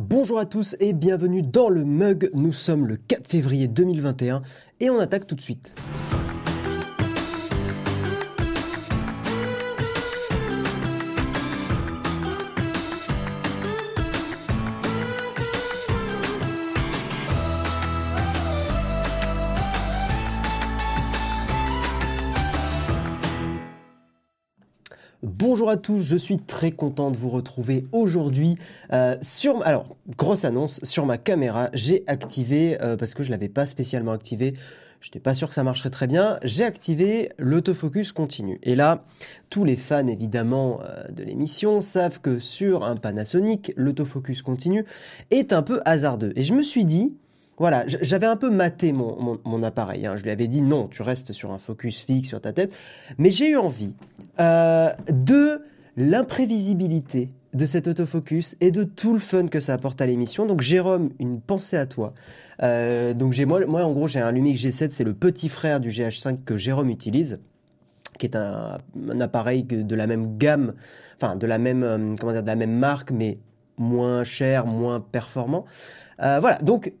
Bonjour à tous et bienvenue dans le mug. Nous sommes le 4 février 2021 et on attaque tout de suite. Bonjour à tous, je suis très content de vous retrouver aujourd'hui euh, sur alors grosse annonce sur ma caméra, j'ai activé euh, parce que je l'avais pas spécialement activé, je n'étais pas sûr que ça marcherait très bien, j'ai activé l'autofocus continu. Et là, tous les fans évidemment euh, de l'émission savent que sur un Panasonic, l'autofocus continu est un peu hasardeux et je me suis dit voilà, j'avais un peu maté mon, appareil. Hein. Je lui avais dit non, tu restes sur un focus fixe sur ta tête. Mais j'ai eu envie euh, de l'imprévisibilité de cet autofocus et de tout le fun que ça apporte à l'émission. Donc Jérôme, une pensée à toi. Euh, donc j'ai moi, moi en gros j'ai un Lumix G7, c'est le petit frère du GH5 que Jérôme utilise, qui est un, appareil de la même gamme, enfin de la même euh, comment dire de la même marque, mais moins cher, moins performant. voilà, donc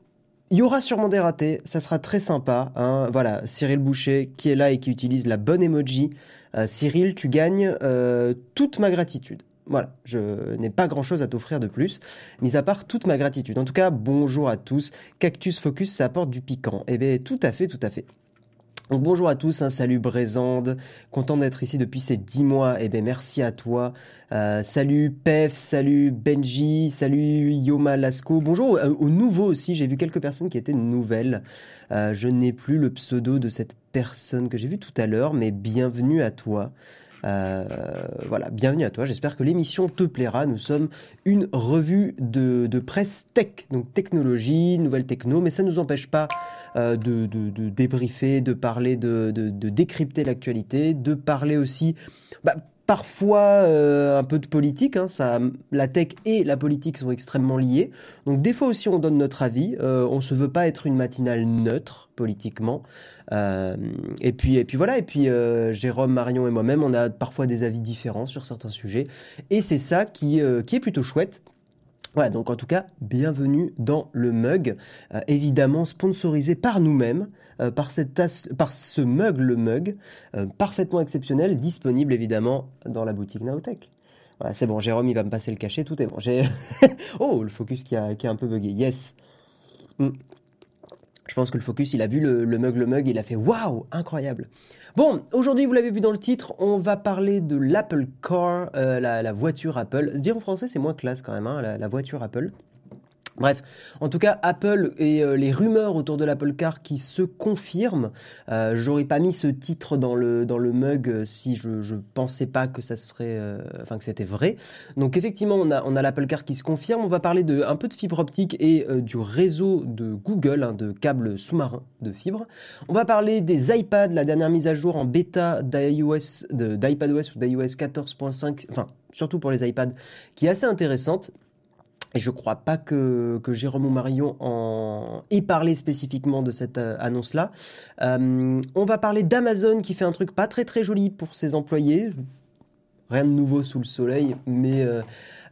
il y aura sûrement des ratés, ça sera très sympa. Hein. Voilà, Cyril Boucher qui est là et qui utilise la bonne emoji. Euh, Cyril, tu gagnes euh, toute ma gratitude. Voilà, je n'ai pas grand-chose à t'offrir de plus, mis à part toute ma gratitude. En tout cas, bonjour à tous. Cactus Focus, ça apporte du piquant. Eh bien, tout à fait, tout à fait bonjour à tous, un salut Brésande, content d'être ici depuis ces dix mois, et eh bien merci à toi. Euh, salut Pef, salut Benji, salut Yoma Lasco, bonjour aux nouveaux aussi, j'ai vu quelques personnes qui étaient nouvelles. Euh, je n'ai plus le pseudo de cette personne que j'ai vue tout à l'heure, mais bienvenue à toi. Euh, voilà, bienvenue à toi. J'espère que l'émission te plaira. Nous sommes une revue de, presse tech, donc technologie, nouvelles techno, mais ça ne nous empêche pas euh, de, de, débriefer, de parler, de, décrypter l'actualité, de parler aussi. Bah, parfois euh, un peu de politique. Hein, ça, la tech et la politique sont extrêmement liées. Donc des fois aussi on donne notre avis. On se veut pas être une matinale neutre politiquement. Euh, et puis et puis voilà. Et puis euh, Jérôme, Marion et moi-même, on a parfois des avis différents sur certains sujets. Et c'est ça qui qui est plutôt chouette. Voilà, donc en tout cas, bienvenue dans le mug, euh, évidemment sponsorisé par nous-mêmes, euh, par, cette par ce mug, le mug, euh, parfaitement exceptionnel, disponible évidemment dans la boutique Naotech. Voilà, c'est bon, Jérôme, il va me passer le cachet, tout est bon. oh, le focus qui a, qui a un peu bugué, yes. Hmm. Je pense que le focus, il a vu le, mug, le mug, il a fait waouh, incroyable. Bon, aujourd'hui, vous l'avez vu dans le titre, on va parler de l'Apple Car, euh, la, voiture Apple. Dire en français, c'est moins classe quand même, hein, la voiture Apple. Bref, en tout cas, Apple et euh, les rumeurs autour de l'Apple Car qui se confirment. Euh, J'aurais pas mis ce titre dans le mug euh, si je je pensais pas que ça serait, enfin que c'était vrai. Donc effectivement, on a on a l'Apple Car qui se confirme. On va parler de un peu de fibre optique et du réseau de Google, hein, de câbles sous-marins de fibre. On va parler des iPads, la dernière mise à jour en bêta d'iOS, d'iPadOS ou d'iOS 14.5, enfin surtout pour les iPads, qui est assez intéressante. Et je crois pas que, Jérôme ou Marion ait parlé spécifiquement de cette euh, annonce-là. Euh, on va parler d'Amazon qui fait un truc pas très très joli pour ses employés. Rien de nouveau sous le soleil, mais euh,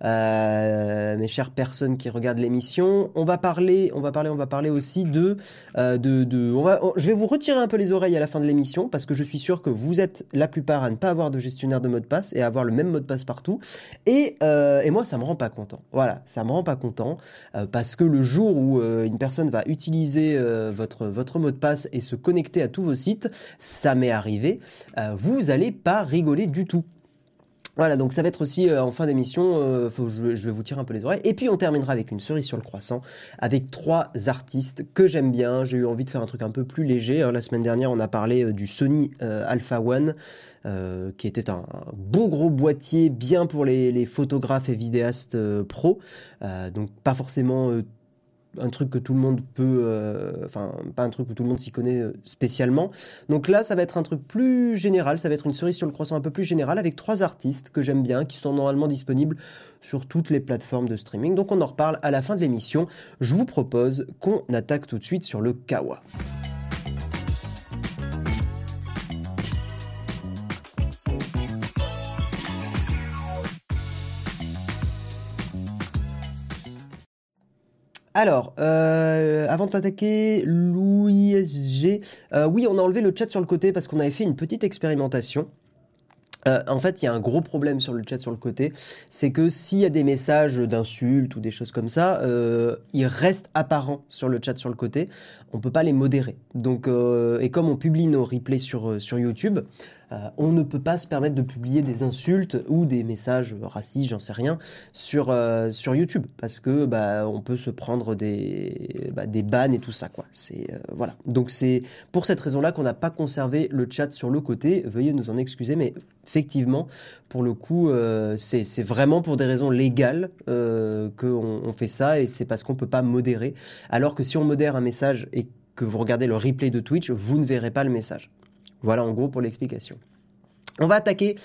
euh, mes chères personnes qui regardent l'émission. On va parler, on va parler, on va parler aussi de, euh, de, on va, je vais vous retirer un peu les oreilles à la fin de l'émission parce que je suis sûr que vous êtes la plupart à ne pas avoir de gestionnaire de mot de passe et à avoir le même mot de passe partout. Et, moi, ça me rend pas content. Voilà, ça me rend pas content parce que le jour où une personne va utiliser votre votre mot de passe et se connecter à tous vos sites, ça m'est arrivé. vous allez pas rigoler du tout. Voilà, donc ça va être aussi euh, en fin d'émission, euh, je, vais vous tirer un peu les oreilles. Et puis on terminera avec une cerise sur le croissant, avec trois artistes que j'aime bien. J'ai eu envie de faire un truc un peu plus léger. Hein. La semaine dernière, on a parlé euh, du Sony Alpha One, qui était un, bon gros boîtier, bien pour les, les photographes et vidéastes pro. donc pas forcément un truc que tout le monde peut, euh, enfin pas un truc où tout le monde s'y connaît euh, spécialement. Donc là, ça va être un truc plus général, ça va être une cerise sur le croissant un peu plus général avec trois artistes que j'aime bien, qui sont normalement disponibles sur toutes les plateformes de streaming. Donc on en reparle à la fin de l'émission. Je vous propose qu'on attaque tout de suite sur le Kawa. Alors, euh, avant de t'attaquer, Louis G, euh, oui, on a enlevé le chat sur le côté parce qu'on avait fait une petite expérimentation. Euh, en fait, il y a un gros problème sur le chat sur le côté, c'est que s'il y a des messages d'insultes ou des choses comme ça, euh, ils restent apparents sur le chat sur le côté. On peut pas les modérer. Donc, et comme on publie nos replays sur sur YouTube, euh, on ne peut pas se permettre de publier des insultes ou des messages racistes, j'en sais rien, sur, euh, sur YouTube parce que bah, on peut se prendre des, bah, des bans et tout ça quoi. C'est euh, voilà. Donc c'est pour cette raison-là qu'on n'a pas conservé le chat sur le côté. Veuillez nous en excuser, mais effectivement, pour le coup, c'est vraiment pour des raisons légales qu'on on fait ça et c'est parce qu'on peut pas modérer. Alors que si on modère un message et que vous regardez le replay de Twitch, vous ne verrez pas le message. Voilà en gros pour l'explication. On va attaquer,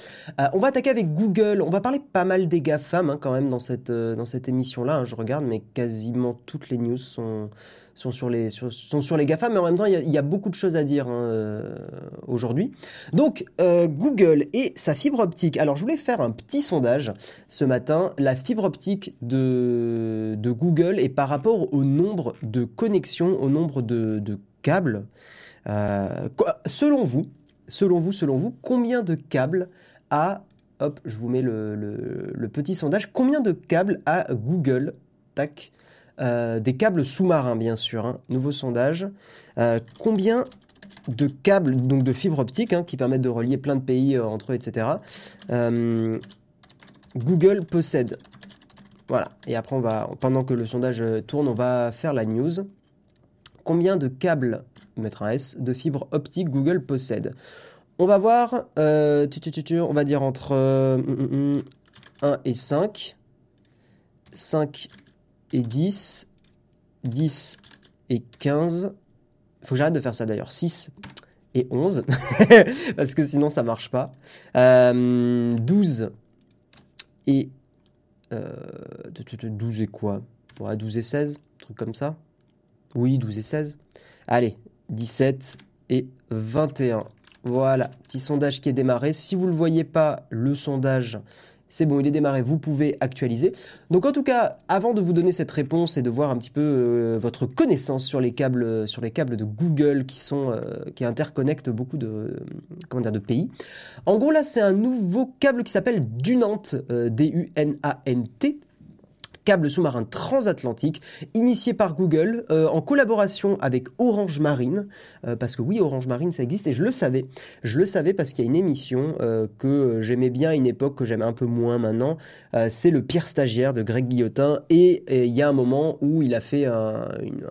euh, on va attaquer avec Google. On va parler pas mal des GAFAM hein, quand même dans cette, euh, dans cette émission-là. Hein, je regarde, mais quasiment toutes les news sont, sont, sur, les, sont sur les GAFAM. Mais en même temps, il y, a beaucoup de choses à dire hein, euh, aujourd'hui. Donc, Google et sa fibre optique. Alors, je voulais faire un petit sondage ce matin. La fibre optique de, de Google et par rapport au nombre de connexions, au nombre de, de câbles. Euh, selon vous, selon vous, selon vous, combien de câbles a, hop, je vous mets le, petit sondage, combien de câbles a Google Tac. Euh, des câbles sous-marins, bien sûr. Hein. Nouveau sondage. Euh, combien de câbles, donc de fibres optiques, hein, qui permettent de relier plein de pays entre eux, etc. Google possède. Voilà. Et après, on va, pendant que le sondage tourne, on va faire la news. Combien de câbles mettre un S, de fibre optique Google possède. On va voir, euh, on va dire entre 1 euh, mm, mm, mm, et 5, 5 et 10, 10 et 15. Il faut que j'arrête de faire ça d'ailleurs. 6 et 11, parce que sinon ça marche pas. 12 euh, et... 12 et quoi? 12 et 16, truc comme ça. Oui, 12 et 16. Allez, 17 et 21. Voilà, petit sondage qui est démarré. Si vous ne le voyez pas, le sondage, c'est bon, il est démarré, vous pouvez actualiser. Donc en tout cas, avant de vous donner cette réponse et de voir un petit peu euh, votre connaissance sur les câbles, de Google qui euh, interconnectent beaucoup de de pays. En gros là, c'est un nouveau câble qui s'appelle Dunant, euh, D U N A N T câble sous-marin transatlantique, initié par Google euh, en collaboration avec Orange Marine, euh, parce que oui, Orange Marine, ça existe et je le savais. Je le savais parce qu'il y a une émission euh, que j'aimais bien à une époque, que j'aime un peu moins maintenant. c'est le pire stagiaire de Greg Guillotin et il y a un moment où il a fait un,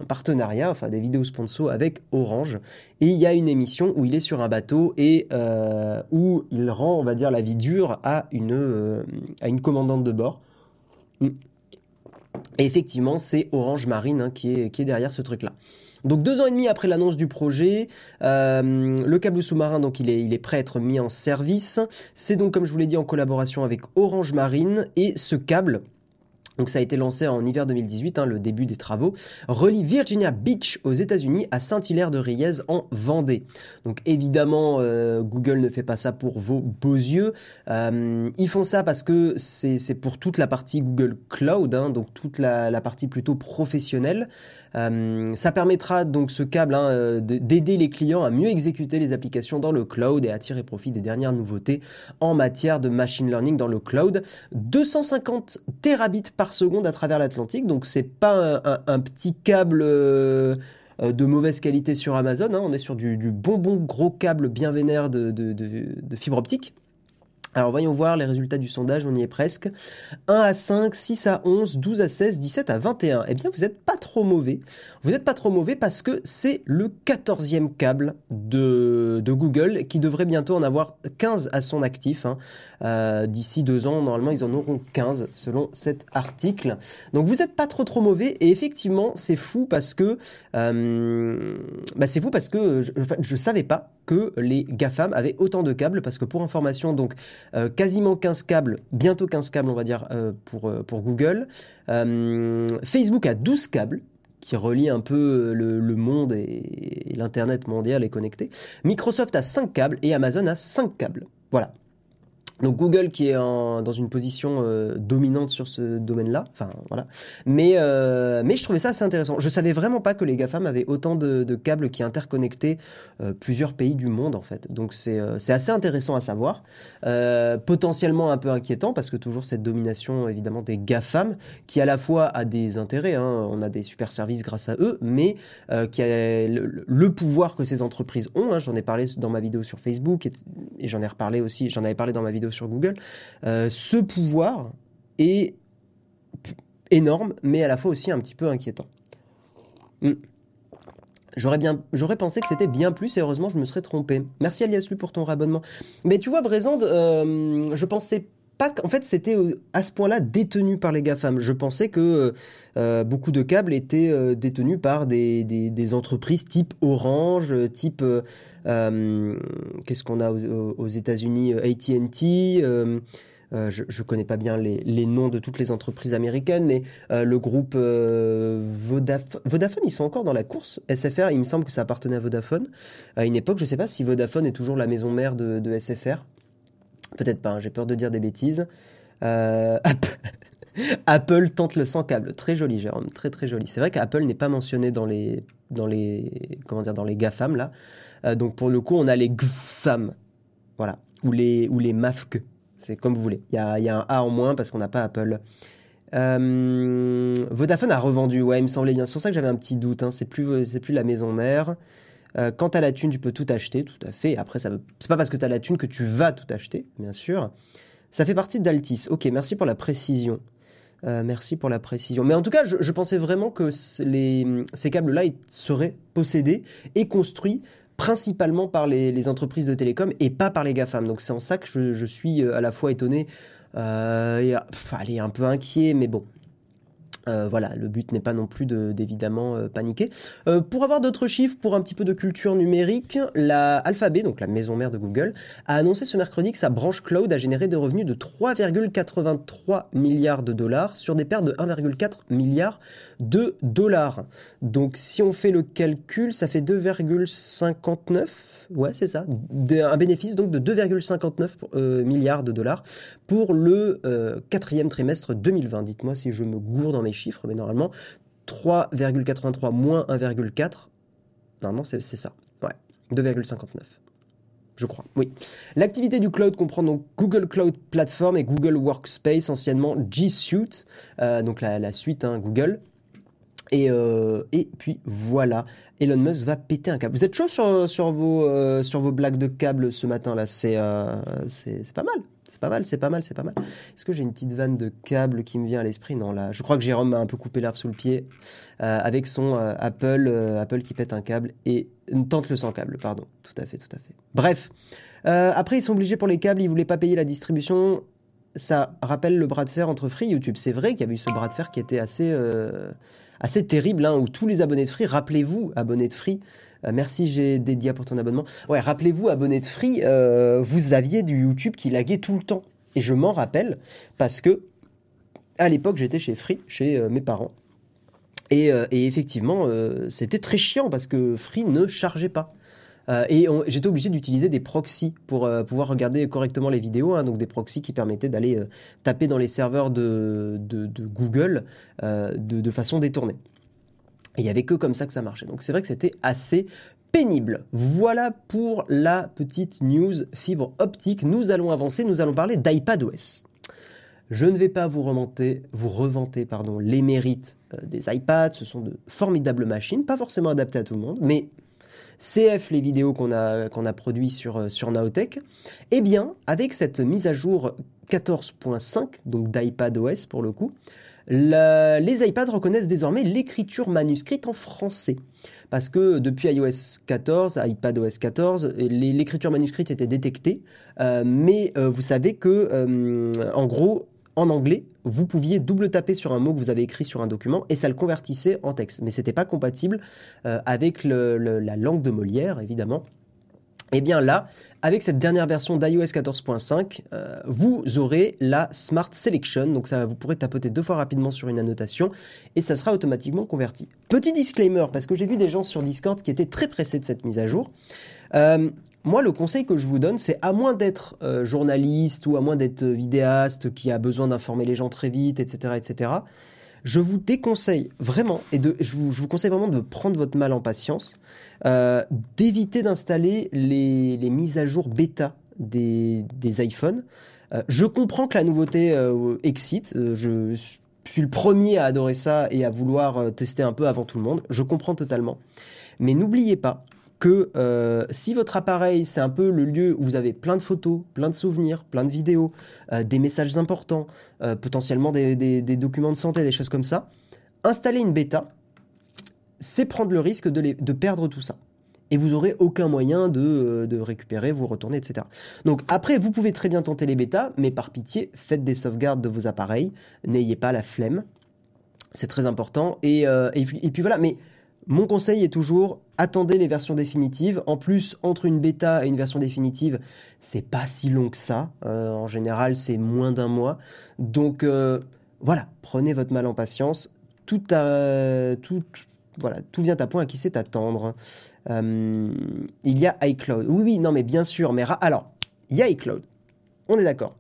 partenariat, enfin des vidéos sponsors avec Orange. Et il y a une émission où il est sur un bateau et où il rend, on va dire, la vie dure à une, à une commandante de bord. Et effectivement, c'est Orange Marine hein, qui, est, derrière ce truc-là. Donc deux ans et demi après l'annonce du projet, euh, le câble sous-marin donc il est prêt à être mis en service. C'est donc comme je vous l'ai dit en collaboration avec Orange Marine et ce câble donc ça a été lancé en hiver 2018, hein, le début des travaux, relie Virginia Beach aux États-Unis à Saint-Hilaire de Riez en Vendée. Donc évidemment, euh, Google ne fait pas ça pour vos beaux yeux. Euh, ils font ça parce que c'est pour toute la partie Google Cloud, hein, donc toute la, partie plutôt professionnelle. Euh, ça permettra donc ce câble hein, euh, d'aider les clients à mieux exécuter les applications dans le cloud et à tirer profit des dernières nouveautés en matière de machine learning dans le cloud. 250 terabits par seconde à travers l'Atlantique, donc c'est pas un, petit câble euh, de mauvaise qualité sur Amazon, hein. on est sur du, bonbon gros câble bien vénère de fibre optique. Alors voyons voir les résultats du sondage, on y est presque. 1 à 5, 6 à 11, 12 à 16, 17 à 21. Eh bien vous n'êtes pas trop mauvais. Vous n'êtes pas trop mauvais parce que c'est le 14e câble de, Google qui devrait bientôt en avoir 15 à son actif. Hein. Euh, D'ici deux ans, normalement ils en auront 15 selon cet article. Donc vous n'êtes pas trop trop mauvais et effectivement c'est fou parce que euh, bah, c'est fou parce que je, je savais pas que les GAFAM avaient autant de câbles parce que pour information donc euh, quasiment 15 câbles, bientôt 15 câbles on va dire euh, pour, euh, pour Google. Facebook a 12 câbles qui relient un peu le, monde et, l'Internet mondial est connecté. Microsoft a 5 câbles et Amazon a 5 câbles. Voilà. Donc Google qui est dans une position euh, dominante sur ce domaine-là, enfin voilà. Mais euh, mais je trouvais ça assez intéressant. Je savais vraiment pas que les GAFAM avaient autant de, câbles qui interconnectaient euh, plusieurs pays du monde en fait. Donc c'est c'est assez intéressant à savoir. potentiellement un peu inquiétant parce que toujours cette domination évidemment des GAFAM qui à la fois a des intérêts, hein, on a des super services grâce à eux, mais qui a le, pouvoir que ces entreprises ont. Hein, j'en ai parlé dans ma vidéo sur Facebook et, et j'en ai reparlé aussi, j'en avais parlé dans ma vidéo sur Google, euh, ce pouvoir est énorme, mais à la fois aussi un petit peu inquiétant. Hmm. J'aurais bien, j'aurais pensé que c'était bien plus et heureusement je me serais trompé. Merci Alias Lu pour ton rabonnement. Mais tu vois, Brésande, euh, je pensais qu'en fait c'était euh, à ce point-là détenu par les GAFAM. Je pensais que beaucoup de câbles étaient détenus par des, entreprises type Orange, type euh, qu'est-ce qu'on a aux, États-Unis euh, AT&T. Euh, je ne connais pas bien les, noms de toutes les entreprises américaines, mais le groupe Vodafone, ils sont encore dans la course. SFR, il me semble que ça appartenait à Vodafone. À une époque, je ne sais pas si Vodafone est toujours la maison mère de, SFR. Peut-être pas, hein, j'ai peur de dire des bêtises. Apple tente le sans câble. Très joli, Jérôme. Très, très joli. C'est vrai qu'Apple n'est pas mentionné dans les, dans les, comment dire, dans les GAFAM, là. Euh, donc pour le coup, on a les GFAM, voilà, ou les, ou les. C'est comme vous voulez. Il y a, y a, un A en moins parce qu'on n'a pas Apple. Euh, Vodafone a revendu, ouais, il me semblait bien. C'est pour ça que j'avais un petit doute. Hein. C'est plus, c'est plus la maison mère. Euh, quand tu as la thune, tu peux tout acheter, tout à fait. Après, ça c'est pas parce que tu as la thune que tu vas tout acheter, bien sûr. Ça fait partie d'Altis. Ok, merci pour la précision. merci pour la précision. Mais en tout cas, je, pensais vraiment que les, ces câbles-là seraient possédés et construits principalement par les, entreprises de télécom et pas par les GAFAM. Donc c'est en ça que je, suis euh, à la fois étonné euh, et allez, un peu inquiet, mais bon, euh, voilà, le but n'est pas non plus d'évidemment euh, paniquer. Euh, pour avoir d'autres chiffres, pour un petit peu de culture numérique, la Alphabet, donc la maison mère de Google, a annoncé ce mercredi que sa branche cloud a généré des revenus de 3,83 milliards de dollars sur des pertes de 1,4 milliard de dollars. Donc si on fait le calcul, ça fait 2,59 ouais, c'est ça, un bénéfice donc de 2,59 euh, milliards de dollars pour le euh, quatrième trimestre 2020. Dites-moi si je me gourde dans mes chiffres, mais normalement 3,83 moins 1,4, normalement c'est ça, ouais, 2,59 je crois. Oui. L'activité du cloud comprend donc Google Cloud Platform et Google Workspace, anciennement G Suite, euh, donc la, suite hein, Google. Et, et, puis voilà. Elon Musk va péter un câble. Vous êtes chaud sur, euh, vos blagues de câble ce matin là? Euh, C'est pas mal. C'est pas mal, c'est pas mal, c'est pas mal. Est-ce que j'ai une petite vanne de câble qui me vient à l'esprit? Non, là, je crois que Jérôme m'a un peu coupé l'herbe sous le pied euh, avec son Apple, Apple qui pète un câble et tente le sans câble, pardon. Tout à fait, tout à fait. Bref, après ils sont obligés pour les câbles, ils voulaient pas payer la distribution. Ça rappelle le bras de fer entre Free et YouTube. C'est vrai qu'il y avait eu ce bras de fer qui était assez assez terrible, hein, où tous les abonnés de Free, rappelez-vous, abonnés de Free, euh, merci, j'ai dédié pour ton abonnement. Ouais, rappelez-vous, abonnés de Free, euh, vous aviez du YouTube qui laguait tout le temps. Et je m'en rappelle parce que à l'époque, j'étais chez Free, chez euh, mes parents. Et, et effectivement, c'était très chiant parce que Free ne chargeait pas. Euh, et j'étais obligé d'utiliser des proxys pour euh, pouvoir regarder correctement les vidéos, hein, donc des proxys qui permettaient d'aller euh, taper dans les serveurs de, Google de, façon détournée. Et il n'y avait que comme ça que ça marchait. Donc c'est vrai que c'était assez pénible. Voilà pour la petite news fibre optique. Nous allons avancer, nous allons parler d'iPadOS. Je ne vais pas vous remonter, vous reventer pardon, les mérites des iPads. Ce sont de formidables machines, pas forcément adaptées à tout le monde, mais CF les vidéos qu'on a, qu'on a produites sur, euh, sur Naotech, eh bien, avec cette mise à jour 14.5, donc d'iPadOS pour le coup, les iPads reconnaissent désormais l'écriture manuscrite en français. Parce que depuis iOS 14, iPadOS 14, l'écriture manuscrite était détectée. Euh, mais euh, vous savez que, en gros, en anglais, vous pouviez double taper sur un mot que vous avez écrit sur un document et ça le convertissait en texte. Mais ce n'était pas compatible euh, avec la langue de Molière, évidemment. Et eh bien là, avec cette dernière version d'iOS 14.5, euh, vous aurez la Smart Selection. Donc ça, vous pourrez tapoter deux fois rapidement sur une annotation et ça sera automatiquement converti. Petit disclaimer, parce que j'ai vu des gens sur Discord qui étaient très pressés de cette mise à jour. Euh, moi, le conseil que je vous donne, c'est à moins d'être euh, journaliste ou à moins d'être vidéaste qui a besoin d'informer les gens très vite, etc., etc., je vous déconseille vraiment, et je, vous, conseille vraiment de prendre votre mal en patience, euh, d'éviter d'installer les, mises à jour bêta des, iPhones. Euh, je comprends que la nouveauté excite, je suis le premier à adorer ça et à vouloir tester un peu avant tout le monde, je comprends totalement. Mais n'oubliez pas que euh, si votre appareil, c'est un peu le lieu où vous avez plein de photos, plein de souvenirs, plein de vidéos, euh, des messages importants, euh, potentiellement des, documents de santé, des choses comme ça, installer une bêta, c'est prendre le risque de, perdre tout ça. Et vous n'aurez aucun moyen de, récupérer, vous retourner, etc. Donc après, vous pouvez très bien tenter les bêtas, mais par pitié, faites des sauvegardes de vos appareils, n'ayez pas la flemme. C'est très important. Et puis voilà, mais mon conseil est toujours attendez les versions définitives. En plus, entre une bêta et une version définitive, c'est pas si long que ça. Euh, en général, c'est moins d'un mois. Donc euh, voilà, prenez votre mal en patience. Tout, vient à point à qui sait attendre. Euh, il y a iCloud. Oui, oui, non, mais bien sûr. Mais alors, il y a iCloud. On est d'accord.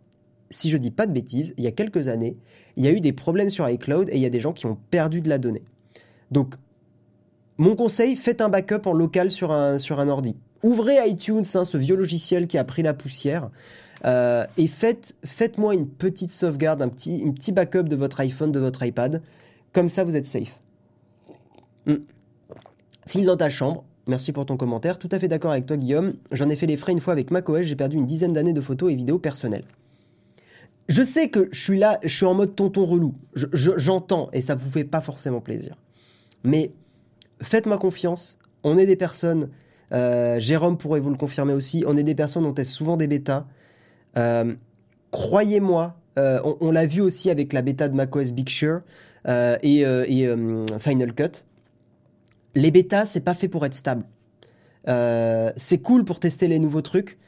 Si je dis pas de bêtises, il y a quelques années, il y a eu des problèmes sur iCloud et il y a des gens qui ont perdu de la donnée. Donc, mon conseil, faites un backup en local sur un, sur un ordi. Ouvrez iTunes, hein, ce vieux logiciel qui a pris la poussière, euh, et faites, faites-moi une petite sauvegarde, un petit, petit backup de votre iPhone, de votre iPad. Comme ça, vous êtes safe. Hmm. Fils dans ta chambre. Merci pour ton commentaire. Tout à fait d'accord avec toi, Guillaume. J'en ai fait les frais une fois avec macOS. J'ai perdu une dizaine d'années de photos et vidéos personnelles. Je sais que je suis là, je suis en mode tonton relou. J'entends et ça vous fait pas forcément plaisir. Mais faites-moi confiance. On est des personnes, euh, Jérôme pourrait vous le confirmer aussi, on est des personnes, on teste souvent des bêtas. Euh, croyez-moi, euh, on, l'a vu aussi avec la bêta de macOS Big Sur et, Final Cut. Les bêtas, c'est pas fait pour être stable. c'est cool pour tester les nouveaux trucs,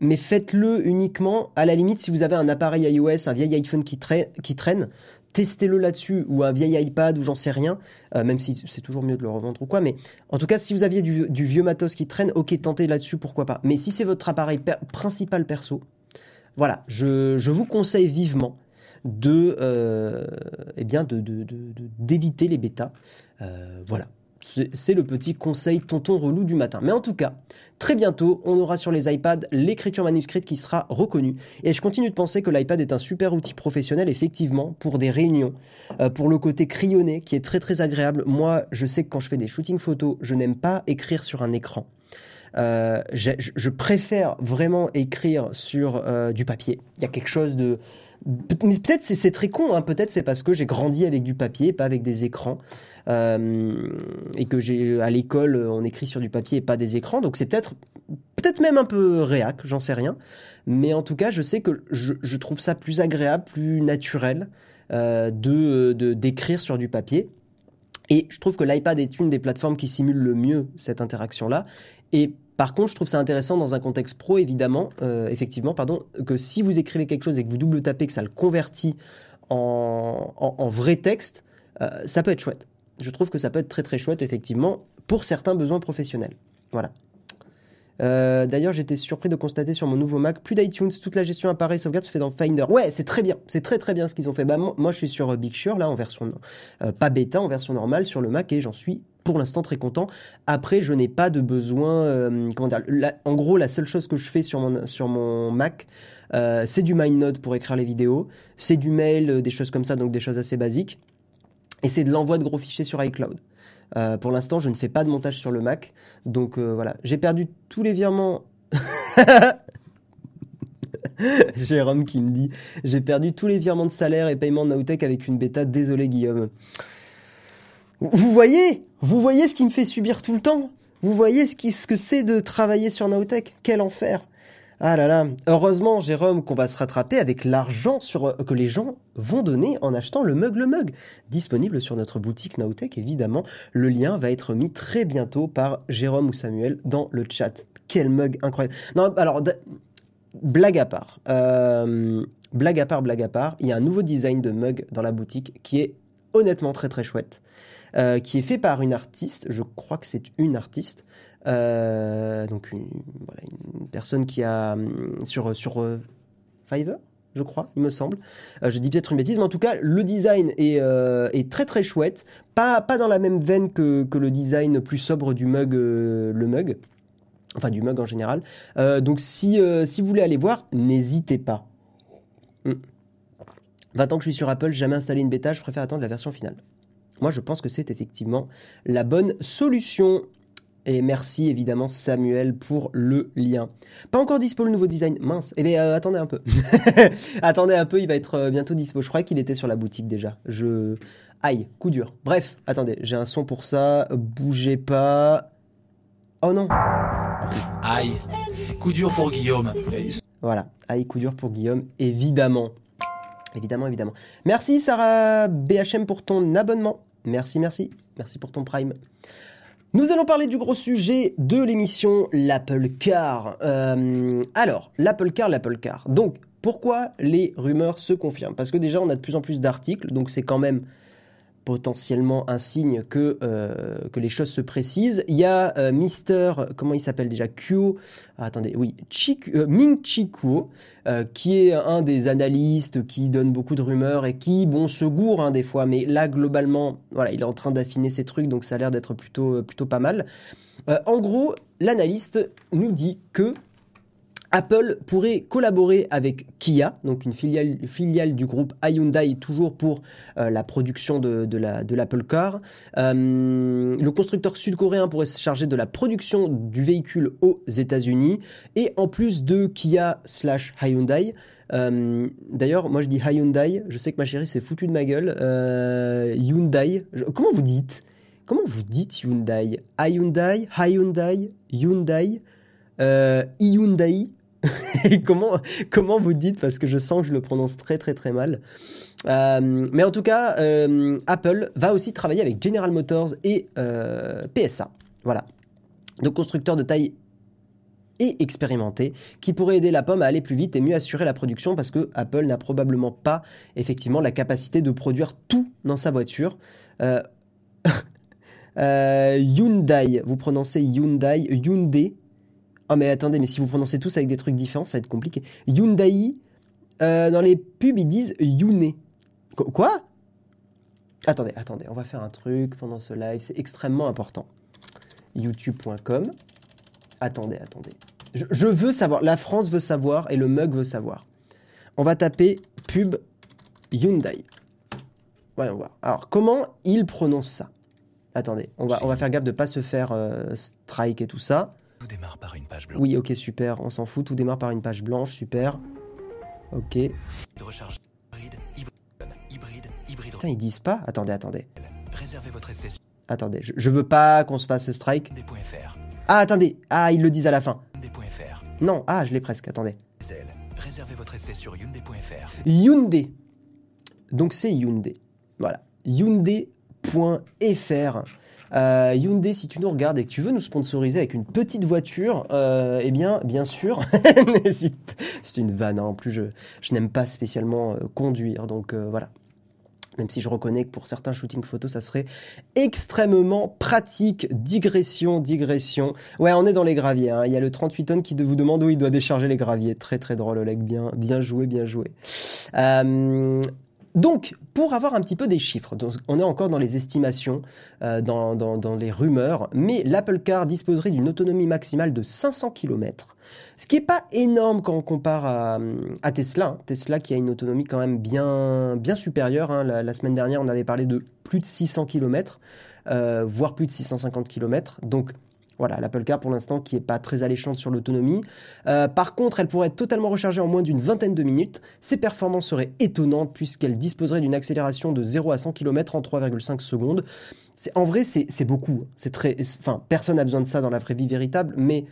mais faites-le uniquement, à la limite, si vous avez un appareil iOS, un vieil iPhone qui, qui traîne, testez-le là-dessus, ou un vieil iPad, ou j'en sais rien, euh, même si c'est toujours mieux de le revendre ou quoi, mais en tout cas, si vous aviez du, vieux matos qui traîne, ok, tentez là-dessus, pourquoi pas. Mais si c'est votre appareil principal perso, voilà, je, vous conseille vivement de, euh, eh bien, d'éviter les bêtas. Euh, voilà, c'est le petit conseil tonton relou du matin. Mais en tout cas, très bientôt, on aura sur les iPads l'écriture manuscrite qui sera reconnue. Et je continue de penser que l'iPad est un super outil professionnel, effectivement, pour des réunions, euh, pour le côté crayonné, qui est très très agréable. Moi, je sais que quand je fais des shootings photos, je n'aime pas écrire sur un écran. Euh, je, préfère vraiment écrire sur euh, du papier. Il y a quelque chose de mais peut-être c'est très con, hein. peut-être c'est parce que j'ai grandi avec du papier, pas avec des écrans, euh, et que j'ai à l'école on écrit sur du papier et pas des écrans, donc c'est peut-être peut-être même un peu réac, j'en sais rien, mais en tout cas je sais que je, trouve ça plus agréable, plus naturel euh, de d'écrire sur du papier. Et je trouve que l'iPad est une des plateformes qui simule le mieux cette interaction-là. Et par contre, je trouve ça intéressant dans un contexte pro, évidemment, euh, effectivement, pardon, que si vous écrivez quelque chose et que vous double tapez, que ça le convertit en, vrai texte, euh, ça peut être chouette. Je trouve que ça peut être très très chouette, effectivement, pour certains besoins professionnels. Voilà. Euh, d'ailleurs, j'étais surpris de constater sur mon nouveau Mac, plus d'iTunes, toute la gestion appareil sauvegarde se fait dans Finder. Ouais, c'est très bien, c'est très très bien ce qu'ils ont fait. Bah, moi, je suis sur Big Sur, là, en version, pas bêta, en version normale sur le Mac, et j'en suis pour l'instant très content. Après, je n'ai pas de besoin. Euh, comment dire En gros, la seule chose que je fais sur mon, Mac, euh, c'est du MindNote pour écrire les vidéos, c'est du mail, euh, des choses comme ça, donc des choses assez basiques. Et c'est de l'envoi de gros fichiers sur iCloud. pour l'instant, je ne fais pas de montage sur le Mac. Donc voilà, j'ai perdu tous les virements. Jérôme qui me dit J'ai perdu tous les virements de salaire et paiement de Nowtech avec une bêta. Désolé, Guillaume. Vous voyez Vous voyez ce qui me fait subir tout le temps. Vous voyez ce, que c'est de travailler sur Nowtech Quel enfer. Ah là là, heureusement Jérôme qu'on va se rattraper avec l'argent sur, que les gens vont donner en achetant le mug le mug, disponible sur notre boutique Nowtech évidemment. Le lien va être mis très bientôt par Jérôme ou Samuel dans le chat. Quel mug incroyable. Non, alors blague à part, euh, blague à part, blague à part, il y a un nouveau design de mug dans la boutique qui est honnêtement très très chouette, euh, qui est fait par une artiste, je crois que c'est une artiste, euh, donc une, voilà, une personne qui a hum, sur, sur euh, Fiverr je crois, il me semble. Je dis peut-être une bêtise, mais en tout cas, le design est, est très très chouette. Pas, pas dans la même veine que, que le design plus sobre du mug, le mug. Enfin, du mug en général. Donc, si, si vous voulez aller voir, n'hésitez pas. Hmm. 20 ans que je suis sur Apple, j'ai jamais installé une bêta, je préfère attendre la version finale. Moi, je pense que c'est effectivement la bonne solution. Et merci évidemment Samuel pour le lien. Pas encore dispo le nouveau design, mince. Eh bien, euh, attendez un peu. attendez un peu, il va être euh, bientôt dispo. Je croyais qu'il était sur la boutique déjà. Je. Aïe, coup dur. Bref, attendez, j'ai un son pour ça. Bougez pas. Oh non. Ah. Aïe, coup dur pour Guillaume. Voilà, aïe, coup dur pour Guillaume, évidemment. Évidemment, évidemment. Merci Sarah BHM pour ton abonnement. Merci, merci. Merci pour ton prime. Nous allons parler du gros sujet de l'émission, l'Apple Car. Euh, alors, l'Apple Car, l'Apple Car. Donc, pourquoi les rumeurs se confirment? Parce que déjà, on a de plus en plus d'articles, donc c'est quand même potentiellement un signe que, euh, que les choses se précisent. Il y a euh, Mister, comment il s'appelle déjà Kuo, ah, attendez, oui, Chiku- euh, Ming Chi Kuo, euh, qui est un des analystes qui donne beaucoup de rumeurs et qui, bon, se gourre hein, des fois, mais là, globalement, voilà, il est en train d'affiner ses trucs, donc ça a l'air d'être plutôt, plutôt pas mal. En gros, l'analyste nous dit que Apple pourrait collaborer avec Kia, donc une filiale, du groupe Hyundai, toujours pour euh, la production de, de la- de l'Apple Car. Euh, le constructeur sud-coréen pourrait se charger de la production du véhicule aux États-Unis. Et en plus de Kia slash Hyundai, euh, d'ailleurs, moi je dis Hyundai, je sais que ma chérie s'est foutue de ma gueule. Hyundai, comment vous dites? Comment vous dites Hyundai? Hyundai, Hyundai, Hyundai, Hyundai comment, comment vous dites Parce que je sens que je le prononce très très très mal. Euh, mais en tout cas, euh, Apple va aussi travailler avec General Motors et euh, PSA. Voilà. Donc constructeurs de taille et expérimentés qui pourraient aider la pomme à aller plus vite et mieux assurer la production parce que Apple n'a probablement pas effectivement la capacité de produire tout dans sa voiture. Hyundai, vous prononcez Hyundai, Hyundai. Oh mais attendez, mais si vous prononcez tous avec des trucs différents, ça va être compliqué. Hyundai, euh, dans les pubs, ils disent Yune. Qu- Quoi? Attendez, attendez, on va faire un truc pendant ce live, c'est extrêmement important. YouTube.com. Attendez, attendez. Je, veux savoir, la France veut savoir et le mug veut savoir. On va taper pub Hyundai. Voyons voir. Alors, comment il prononce ça? Attendez, on va, on va faire gaffe de pas se faire euh, strike et tout ça. Tout démarre par une page blanche. Oui, ok, super, on s'en fout. Tout démarre par une page blanche, super. Ok. De recharge hybride, hybride. Putain, ils disent pas Attendez, attendez. Réservez votre essai sur Attendez, je, je veux pas qu'on se fasse strike. Ah, attendez. Ah, ils le disent à la fin. Non, ah, je l'ai presque, attendez. Diesel. Réservez votre essai sur Hyundai.fr. Hyundai. Donc c'est Hyundai. Voilà. Hyundai.fr. Euh, Hyundai, si tu nous regardes et que tu veux nous sponsoriser avec une petite voiture, euh, eh bien, bien sûr, n'hésite. C'est une vanne, hein. en plus je, je n'aime pas spécialement euh, conduire, donc euh, voilà. Même si je reconnais que pour certains shootings photos, ça serait extrêmement pratique. Digression, digression. Ouais, on est dans les graviers. hein. Il y a le 38 tonnes qui vous demande où il doit décharger les graviers. Très très drôle, Oleg. Bien, bien joué, bien joué. Donc, pour avoir un petit peu des chiffres, on est encore dans les estimations, euh, dans, les rumeurs, mais l'Apple Car disposerait d'une autonomie maximale de 500 km, ce qui n'est pas énorme quand on compare à, Tesla. hein. Tesla qui a une autonomie quand même bien, supérieure. hein. La, la semaine dernière, on avait parlé de plus de 600 km, euh, voire plus de 650 km. Donc, voilà, l'Apple Car pour l'instant qui n'est pas très alléchante sur l'autonomie. Euh, par contre, elle pourrait être totalement rechargée en moins d'une vingtaine de minutes. Ses performances seraient étonnantes puisqu'elle disposerait d'une accélération de 0 à 100 km en 3,5 secondes. En vrai, c'est, c'est beaucoup. C'est très, enfin, personne n'a besoin de ça dans la vraie vie véritable, mais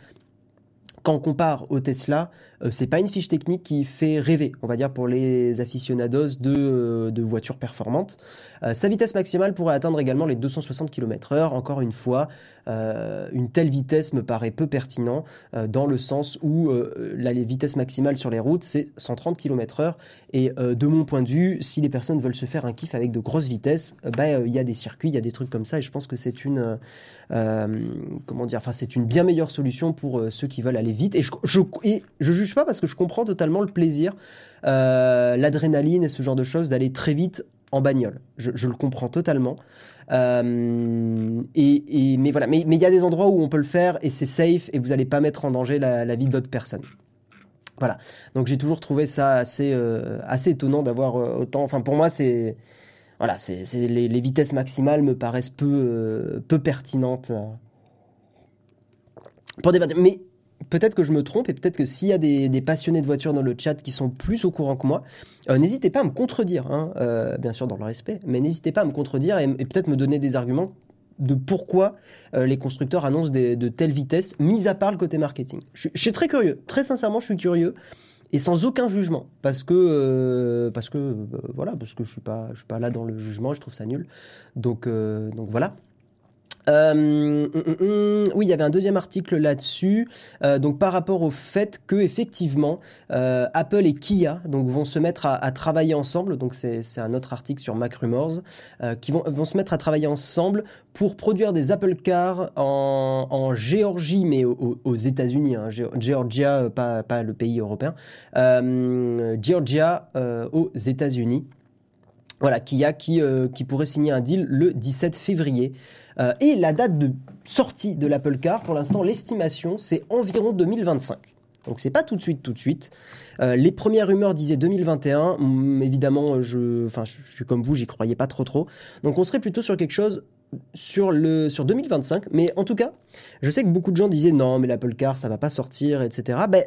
quand on compare au Tesla, euh, c'est pas une fiche technique qui fait rêver, on va dire pour les aficionados de, euh, de voitures performantes. Euh, sa vitesse maximale pourrait atteindre également les 260 km/h. Encore une fois, une telle vitesse me paraît peu pertinent dans le sens où la les vitesses maximales sur les routes c'est 130 km/h et de mon point de vue, si les personnes veulent se faire un kiff avec de grosses vitesses, bah, il y a des circuits, il y a des trucs comme ça et je pense que c'est une comment dire, enfin c'est une bien meilleure solution pour ceux qui veulent aller vite et je, je, et je juge pas parce que je comprends totalement le plaisir, euh, l'adrénaline et ce genre de choses d'aller très vite en bagnole. Je, le comprends totalement. Euh, et, mais voilà, mais il y a des endroits où on peut le faire et c'est safe et vous n'allez pas mettre en danger la, vie d'autres personnes. Voilà. Donc j'ai toujours trouvé ça assez euh, assez étonnant d'avoir autant. Enfin pour moi c'est voilà, c'est les, vitesses maximales me paraissent peu peu pertinentes. Pour des. Mais peut-être que je me trompe et peut-être que s'il y a des, passionnés de voitures dans le chat qui sont plus au courant que moi, euh, n'hésitez pas à me contredire, hein, euh, bien sûr dans le respect, mais n'hésitez pas à me contredire et, peut-être me donner des arguments de pourquoi euh, les constructeurs annoncent de telles vitesses, mis à part le côté marketing. Je, suis- très curieux, très sincèrement, je suis curieux et sans aucun jugement, parce que parce que voilà, parce que je suis pas je suis pas là dans le jugement, je trouve ça nul. Donc donc voilà. Euh, hum, hum, hum, oui, il y avait un deuxième article là-dessus. Euh, donc par rapport au fait que effectivement euh, Apple et Kia donc vont se mettre à, à travailler ensemble. Donc c'est un autre article sur Mac Rumors euh, qui vont vont se mettre à travailler ensemble pour produire des Apple Cars en, en Géorgie mais au- au- aux États-Unis. Hein, Georgia, euh, pas pas le pays européen. Euh, Georgia aux États-Unis. Voilà, Kia qui, qui pourrait signer un deal le 17 février. Euh, et la date de sortie de l'Apple Car, pour l'instant, l'estimation, c'est environ 2025. Donc c'est pas tout de suite, tout de suite. Euh, les premières rumeurs disaient 2021. Hum, évidemment, je, enfin, je suis comme vous, j'y croyais pas trop trop. Donc on serait plutôt sur quelque chose sur le sur 2025. Mais en tout cas, je sais que beaucoup de gens disaient non, mais l'Apple Car, ça va pas sortir, etc. Ben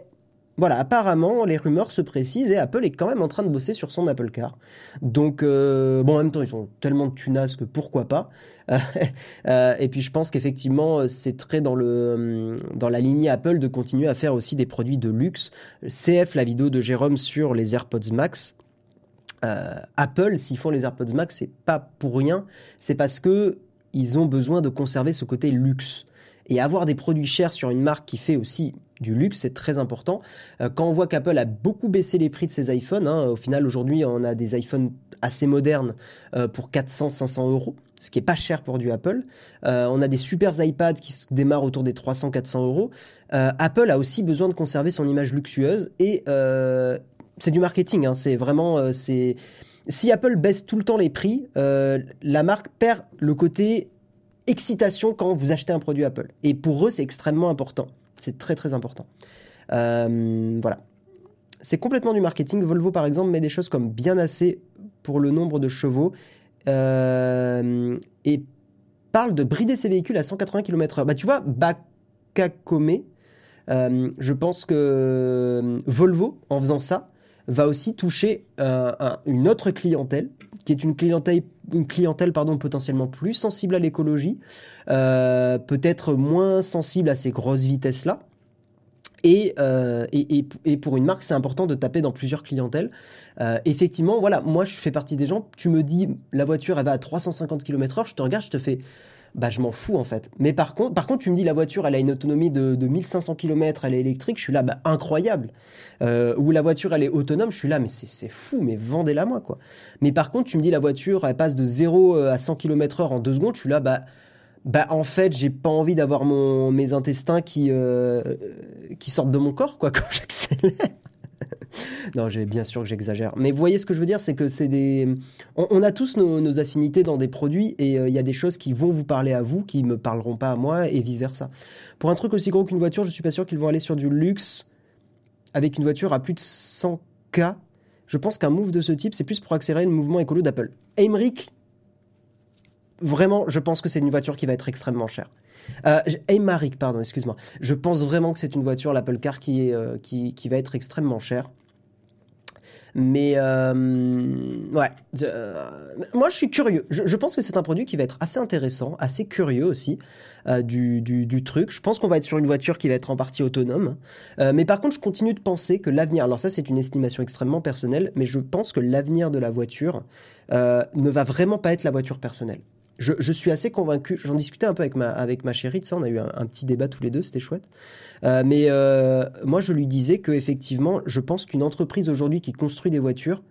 voilà, apparemment, les rumeurs se précisent et Apple est quand même en train de bosser sur son Apple Car. Donc, euh, bon, en même temps, ils sont tellement de tunas que pourquoi pas. Euh, euh, et puis, je pense qu'effectivement, c'est très dans, le, dans la lignée Apple de continuer à faire aussi des produits de luxe. CF, la vidéo de Jérôme sur les AirPods Max. Euh, Apple, s'ils font les AirPods Max, c'est pas pour rien. C'est parce que ils ont besoin de conserver ce côté luxe. Et avoir des produits chers sur une marque qui fait aussi du luxe, c'est très important. Euh, quand on voit qu'Apple a beaucoup baissé les prix de ses iPhones, hein, au final aujourd'hui on a des iPhones assez modernes euh, pour 400-500 euros, ce qui est pas cher pour du Apple. Euh, on a des super iPads qui démarrent autour des 300-400 euros. Apple a aussi besoin de conserver son image luxueuse et c'est du marketing. hein, c'est vraiment c'est si Apple baisse tout le temps les prix, la marque perd le côté excitation quand vous achetez un produit Apple. Et pour eux, c'est extrêmement important. C'est très très important. Euh, voilà. C'est complètement du marketing. Volvo, par exemple, met des choses comme bien assez pour le nombre de chevaux euh, et parle de brider ses véhicules à 180 km/h. Bah, tu vois, Bakakome, euh, je pense que Volvo, en faisant ça, va aussi toucher euh, un- une autre clientèle, qui est une clientèle, une clientèle pardon, potentiellement plus sensible à l'écologie, euh, peut-être moins sensible à ces grosses vitesses-là. Et, euh, et, et, et pour une marque, c'est important de taper dans plusieurs clientèles. Effectivement, voilà, moi je fais partie des gens, tu me dis la voiture elle va à 350 km/h, je te regarde, je te fais bah je m'en fous en fait. Mais par contre, par contre, tu me dis la voiture elle a une autonomie de, de 1500 km, elle est électrique, je suis là, bah incroyable. Euh, ou la voiture elle est autonome, je suis là, mais c'est fou, mais vendez-la moi quoi. Mais par contre, tu me dis la voiture elle passe de 0 à 100 km/h en deux secondes, je suis là, bah bah en fait j'ai pas envie d'avoir mon mes intestins qui euh, qui sortent de mon corps quoi quand j'accélère. non, j'ai bien sûr que j'exagère. Mais vous voyez ce que je veux dire, c'est que c'est des. On, a tous nos, affinités dans des produits et euh, il y a des choses qui vont vous parler à vous, qui me parleront pas à moi et vice versa. Pour un truc aussi gros qu'une voiture, je suis pas sûr qu'ils vont aller sur du luxe avec une voiture à plus de 100K. Je pense qu'un move de ce type, c'est plus pour accélérer le mouvement écolo d'Apple. Aymeric, vraiment, je pense que c'est une voiture qui va être extrêmement chère. Euh, pardon, excuse-moi. Je pense vraiment que c'est une voiture, l'Apple Car, qui, euh, qui va être extrêmement chère. Mais euh, ouais, euh, moi je suis curieux. Je, pense que c'est un produit qui va être assez intéressant, assez curieux aussi euh, du, du, du truc. Je pense qu'on va être sur une voiture qui va être en partie autonome. Mais par contre, je continue de penser que l'avenir, alors ça c'est une estimation extrêmement personnelle, mais je pense que l'avenir de la voiture ne va vraiment pas être la voiture personnelle. Je, suis assez convaincu, j'en discutais un peu avec ma, avec ma chérie, de ça, on a eu un, petit débat tous les deux, c'était chouette. Euh, mais euh, moi, je lui disais que effectivement, je pense qu'une entreprise aujourd'hui qui construit des voitures,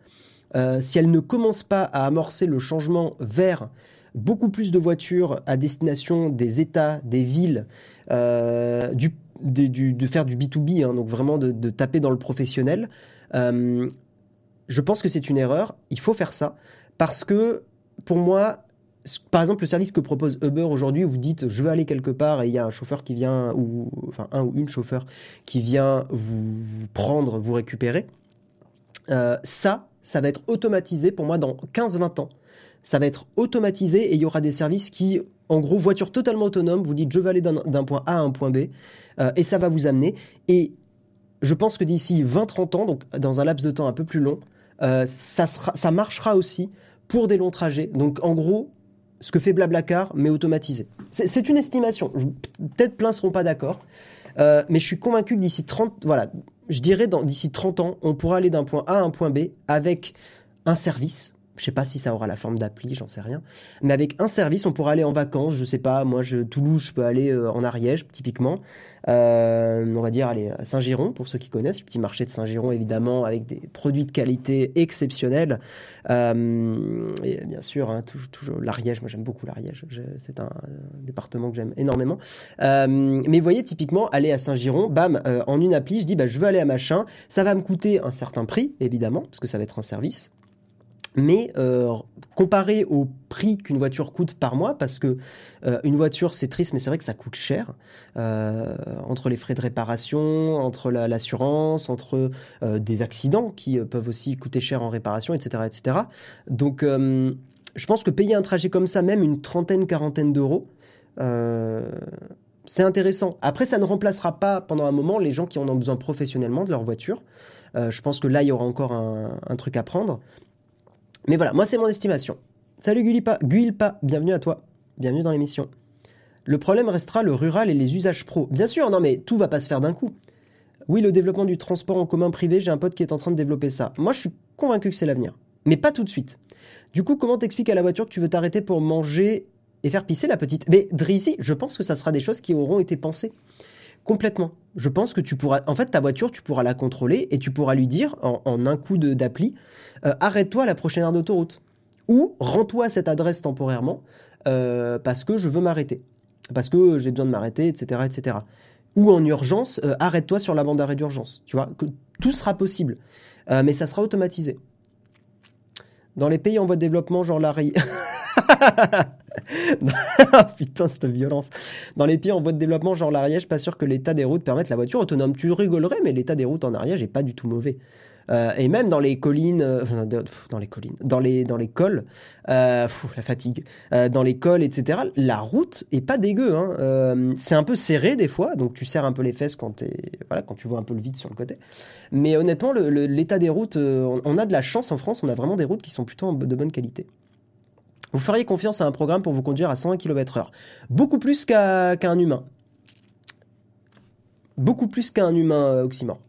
euh, si elle ne commence pas à amorcer le changement vers beaucoup plus de voitures à destination des États, des villes, du, de, faire du B2B, hein, donc vraiment de, taper dans le professionnel, je pense que c'est une erreur. Il faut faire ça parce que pour moi, par exemple, le service que propose Uber aujourd'hui, où vous dites je veux aller quelque part et il y a un chauffeur qui vient, ou enfin un ou une chauffeur qui vient vous, prendre, vous récupérer, euh, ça, ça va être automatisé pour moi dans 15-20 ans. Ça va être automatisé et il y aura des services qui, en gros, voiture totalement autonome, vous dites je veux aller d'un point A à un point B euh, et ça va vous amener. Et je pense que d'ici 20-30 ans, donc dans un laps de temps un peu plus long, euh, ça marchera aussi pour des longs trajets. Donc en gros, ce que fait Blablacar, mais automatisé. C'est une estimation. Peut-être plein seront pas d'accord. Euh, mais je suis convaincu que d'ici 30, voilà, je dirais d'ici 30 ans, on pourra aller d'un point A à un point B avec un service. Je sais pas si ça aura la forme d'appli, j'en sais rien. Mais avec un service, on pourra aller en vacances. Je sais pas, moi, je, Toulouse, je peux aller euh, en Ariège, typiquement. Euh, on va dire aller à Saint-Giron, pour ceux qui connaissent, le petit marché de Saint-Giron, évidemment, avec des produits de qualité exceptionnels. Euh, et bien sûr, hein, toujours, l'Ariège, moi j'aime beaucoup l'Ariège. C'est un, département que j'aime énormément. Mais vous voyez, typiquement, aller à Saint-Giron, bam, en une appli, je dis, bah, je veux aller à machin, ça va me coûter un certain prix, évidemment, parce que ça va être un service. Mais euh, comparé au prix qu'une voiture coûte par mois, parce que euh, une voiture c'est triste, mais c'est vrai que ça coûte cher, euh, entre les frais de réparation, entre la- l'assurance, entre des accidents qui peuvent aussi coûter cher en réparation, etc. etc. Donc je pense que payer un trajet comme ça, même une trentaine, quarantaine d'euros, c'est intéressant. Après, ça ne remplacera pas pendant un moment les gens qui en ont besoin professionnellement de leur voiture. Je pense que là, il y aura encore un truc à prendre. Mais voilà, moi, c'est mon estimation. Salut Guilipa, Guilpa, bienvenue à toi. Bienvenue dans l'émission. Le problème restera le rural et les usages pro. Bien sûr, non, mais tout va pas se faire d'un coup. Oui, le développement du transport en commun privé, j'ai un pote qui est en train de développer ça. Moi, je suis convaincu que c'est l'avenir. Mais pas tout de suite. Du coup, comment t'expliques à la voiture que tu veux t'arrêter pour manger et faire pisser la petite? Mais Drizzy, je pense que ça sera des choses qui auront été pensées. Complètement. Je pense que tu pourras. En fait, ta voiture, tu pourras la contrôler et tu pourras lui dire, en, un coup d'appli, euh, arrête-toi à la prochaine aire d'autoroute. Ou rends-toi à cette adresse temporairement euh, parce que je veux m'arrêter. Parce que j'ai besoin de m'arrêter, etc., etc. Ou en urgence, euh, arrête-toi sur la bande d'arrêt d'urgence. Tu vois, que tout sera possible. Mais ça sera automatisé. Dans les pays en voie de développement, genre la Putain, cette violence. Dans les pays en voie de développement, genre l'Ariège, pas sûr que l'état des routes permette la voiture autonome. Tu rigolerais, mais l'état des routes en Ariège est pas du tout mauvais. Euh, et même dans les collines, euh, dans les collines, dans les, dans les cols, euh, la fatigue, dans les cols, etc., la route est pas dégueu. Hein. C'est un peu serré des fois, donc tu serres un peu les fesses quand, tu vois un peu le vide sur le côté. Mais honnêtement, l'état des routes, on, a de la chance en France, on a vraiment des routes qui sont plutôt de bonne qualité. Vous feriez confiance à un programme pour vous conduire à 120 km/h. Beaucoup plus qu'à qu'à un humain. Beaucoup plus qu'à un humain euh, oxymore.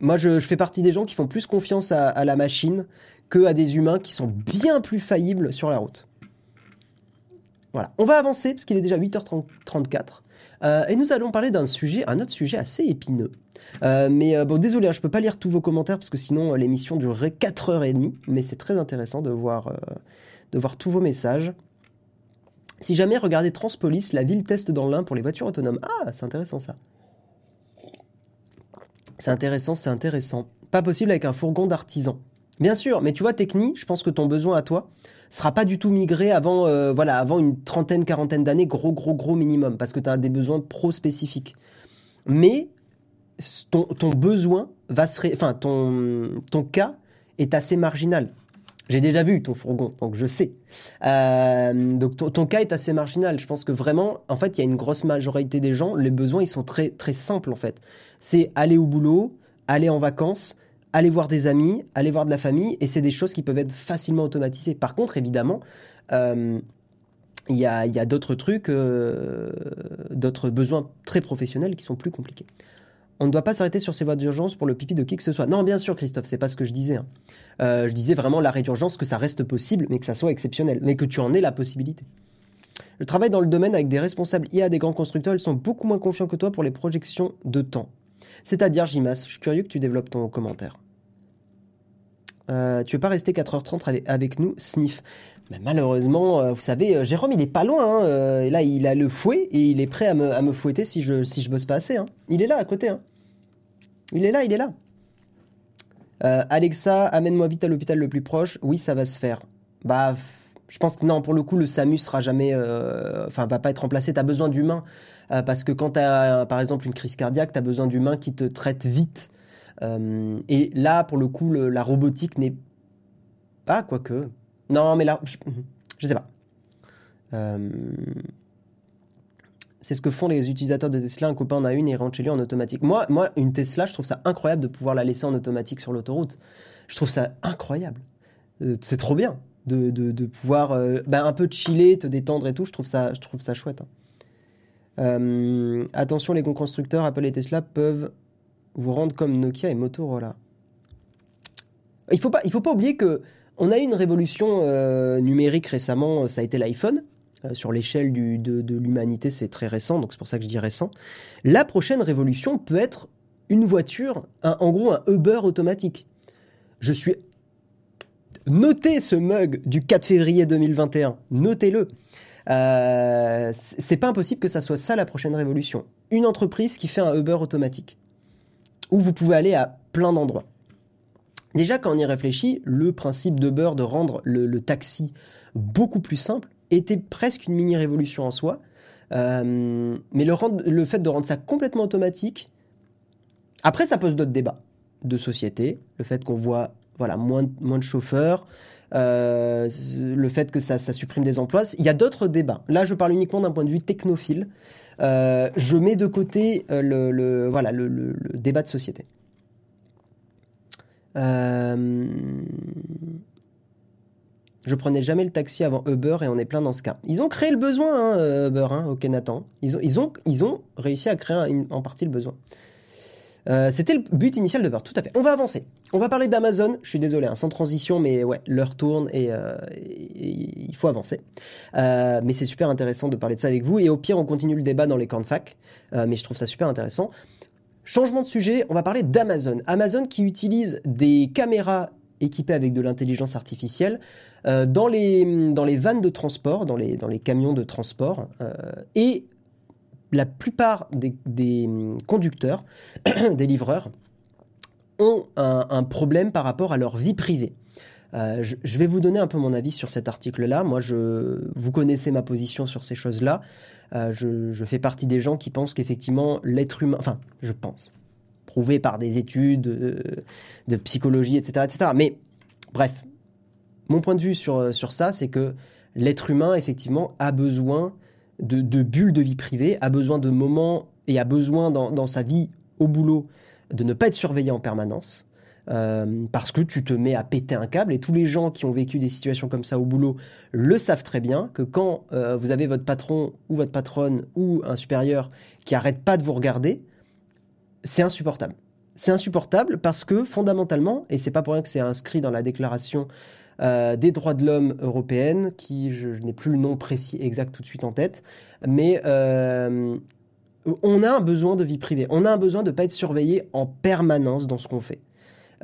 Moi, je, fais partie des gens qui font plus confiance à, la machine que à des humains qui sont bien plus faillibles sur la route. Voilà. On va avancer parce qu'il est déjà 8h34. Euh, et nous allons parler d'un sujet, un autre sujet assez épineux. Euh, mais euh, bon, désolé, hein, je peux pas lire tous vos commentaires parce que sinon l'émission durerait 4h30. Mais c'est très intéressant de voir, de voir tous vos messages. Si jamais regardez Transpolis, la ville teste dans l'Ain pour les voitures autonomes. Ah, c'est intéressant ça. C'est intéressant, c'est intéressant. Pas possible avec un fourgon d'artisan. Bien sûr, mais tu vois, Techni, je pense que ton besoin à toi sera pas du tout migré avant, euh, voilà, avant une trentaine, quarantaine d'années, gros, gros, gros minimum, parce que tu as des besoins pro spécifiques. Mais ton, ton besoin va se, enfin, ton, ton cas est assez marginal. J'ai déjà vu ton fourgon, donc je sais. Euh, donc ton, cas est assez marginal. Je pense que vraiment, en fait, il y a une grosse majorité des gens, les besoins, ils sont très, très simples en fait. C'est aller au boulot, aller en vacances, aller voir des amis, aller voir de la famille, et c'est des choses qui peuvent être facilement automatisées. Par contre, évidemment, euh, il y a, il y a d'autres trucs, euh, d'autres besoins très professionnels qui sont plus compliqués. On ne doit pas s'arrêter sur ces voies d'urgence pour le pipi de qui que ce soit. Non, bien sûr, Christophe, c'est pas ce que je disais. hein. Euh, je disais vraiment l'arrêt d'urgence, que ça reste possible, mais que ça soit exceptionnel, mais que tu en aies la possibilité. Le travail dans le domaine avec des responsables IA des grands constructeurs, ils sont beaucoup moins confiants que toi pour les projections de temps. C'est-à-dire, Jimas, je suis curieux que tu développes ton commentaire. Euh, tu veux pas rester 4h30 avec, nous, Sniff? Mais Malheureusement, euh, vous savez, euh, Jérôme, il est pas loin. hein, là, il a le fouet et il est prêt à me, fouetter si je, je bosse pas assez. hein. Il est là, à côté. Il est là, il est là. Euh, Alexa, amène-moi vite à l'hôpital le plus proche. Oui, ça va se faire. Bah, je pense que non, pour le coup, le SAMU sera jamais, euh, enfin, va pas être remplacé. T'as besoin d'humains Euh, parce que quand t'as, euh, par exemple, une crise cardiaque, t'as besoin d'humains qui te traitent vite. Et là, pour le coup, la robotique n'est pas, quoique. Non, mais là, je, je sais pas. C'est ce que font les utilisateurs de Tesla. Un copain en a une et rentre chez lui en automatique. Moi, une Tesla, je trouve ça incroyable de pouvoir la laisser en automatique sur l'autoroute. Je trouve ça incroyable. Euh, c'est trop bien de, pouvoir euh, ben, un peu chiller, te détendre et tout. Je trouve ça, je trouve ça chouette. hein. Euh, attention, les constructeurs, Apple et Tesla peuvent vous rendre comme Nokia et Motorola. Il faut faut pas oublier que on a eu une révolution numérique récemment. Ça a été l'iPhone. Euh, sur l'échelle de, l'humanité, c'est très récent, donc c'est pour ça que je dis récent. La prochaine révolution peut être une voiture, en gros un Uber automatique. Je suis notez ce mug du 4 février 2021, notez-le. Euh, c'est pas impossible que ça soit ça la prochaine révolution. Une entreprise qui fait un Uber automatique, où vous pouvez aller à plein d'endroits. Déjà, quand on y réfléchit, le principe d'Uber de rendre le taxi beaucoup plus simple était presque une mini-révolution en soi. Euh, mais le, fait de rendre ça complètement automatique, après, ça pose d'autres débats de société. Le fait qu'on voit voilà, moins, moins de chauffeurs, euh, le fait que ça, supprime des emplois. Il y a d'autres débats. Là, je parle uniquement d'un point de vue technophile. Euh, je mets de côté le, voilà, le, débat de société. Je prenais jamais le taxi avant Uber et on est plein dans ce cas. Ils ont créé le besoin, hein, euh, Uber, hein, au Nathan. Ils ont, ils, ont, ils ont réussi à créer en partie le besoin. Euh, C'était le but initial d'Uber, tout à fait. On va avancer. On va parler d'Amazon. Je suis désolé, hein, sans transition, mais ouais, l'heure tourne et, euh, il faut avancer. Mais c'est super intéressant de parler de ça avec vous. Et au pire, on continue le débat dans les camps de fac. Mais je trouve ça super intéressant. Changement de sujet, on va parler d'Amazon. Amazon qui utilise des caméras équipées avec de l'intelligence artificielle euh, dans, les, dans les vannes de transport, dans les, dans les camions de transport. euh, et la plupart des, des, hum, conducteurs, des livreurs, ont un, problème par rapport à leur vie privée. Euh, je, vais vous donner un peu mon avis sur cet article-là. Moi, je, vous connaissez ma position sur ces choses-là. Je, je fais partie des gens qui pensent qu'effectivement, l'être humain, enfin, je pense, prouvé par des études euh, de psychologie, etc., etc. Mais bref, mon point de vue sur, sur ça, c'est que l'être humain, effectivement, a besoin de, de bulles de vie privée, a besoin de moments et a besoin dans, dans sa vie au boulot de ne pas être surveillé en permanence. euh, parce que tu te mets à péter un câble et tous les gens qui ont vécu des situations comme ça au boulot le savent très bien que quand euh, vous avez votre patron ou votre patronne ou un supérieur qui arrête pas de vous regarder, c'est insupportable. C'est insupportable parce que fondamentalement, et c'est pas pour rien que c'est inscrit dans la déclaration euh, des droits de l'homme européenne, qui je, n'ai plus le nom précis exact tout de suite en tête, mais euh, on a un besoin de vie privée, on a un besoin de ne pas être surveillé en permanence dans ce qu'on fait.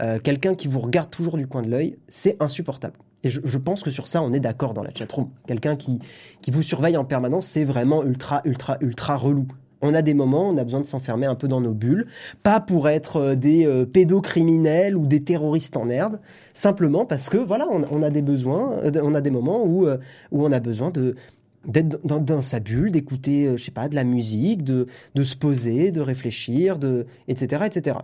Euh, Quelqu'un qui vous regarde toujours du coin de l'œil, c'est insupportable. Et je, je pense que sur ça, on est d'accord dans la chatroom. Quelqu'un qui, qui vous surveille en permanence, c'est vraiment ultra, ultra, ultra relou. On a des moments, on a besoin de s'enfermer un peu dans nos bulles, pas pour être euh, des euh, pédocriminels ou des terroristes en herbe, simplement parce que voilà, on, a des besoins, euh, on a des moments où, où on a besoin de d'être dans, sa bulle, d'écouter, euh, je sais pas, de la musique, de, de se poser, de réfléchir, de, etc., etc.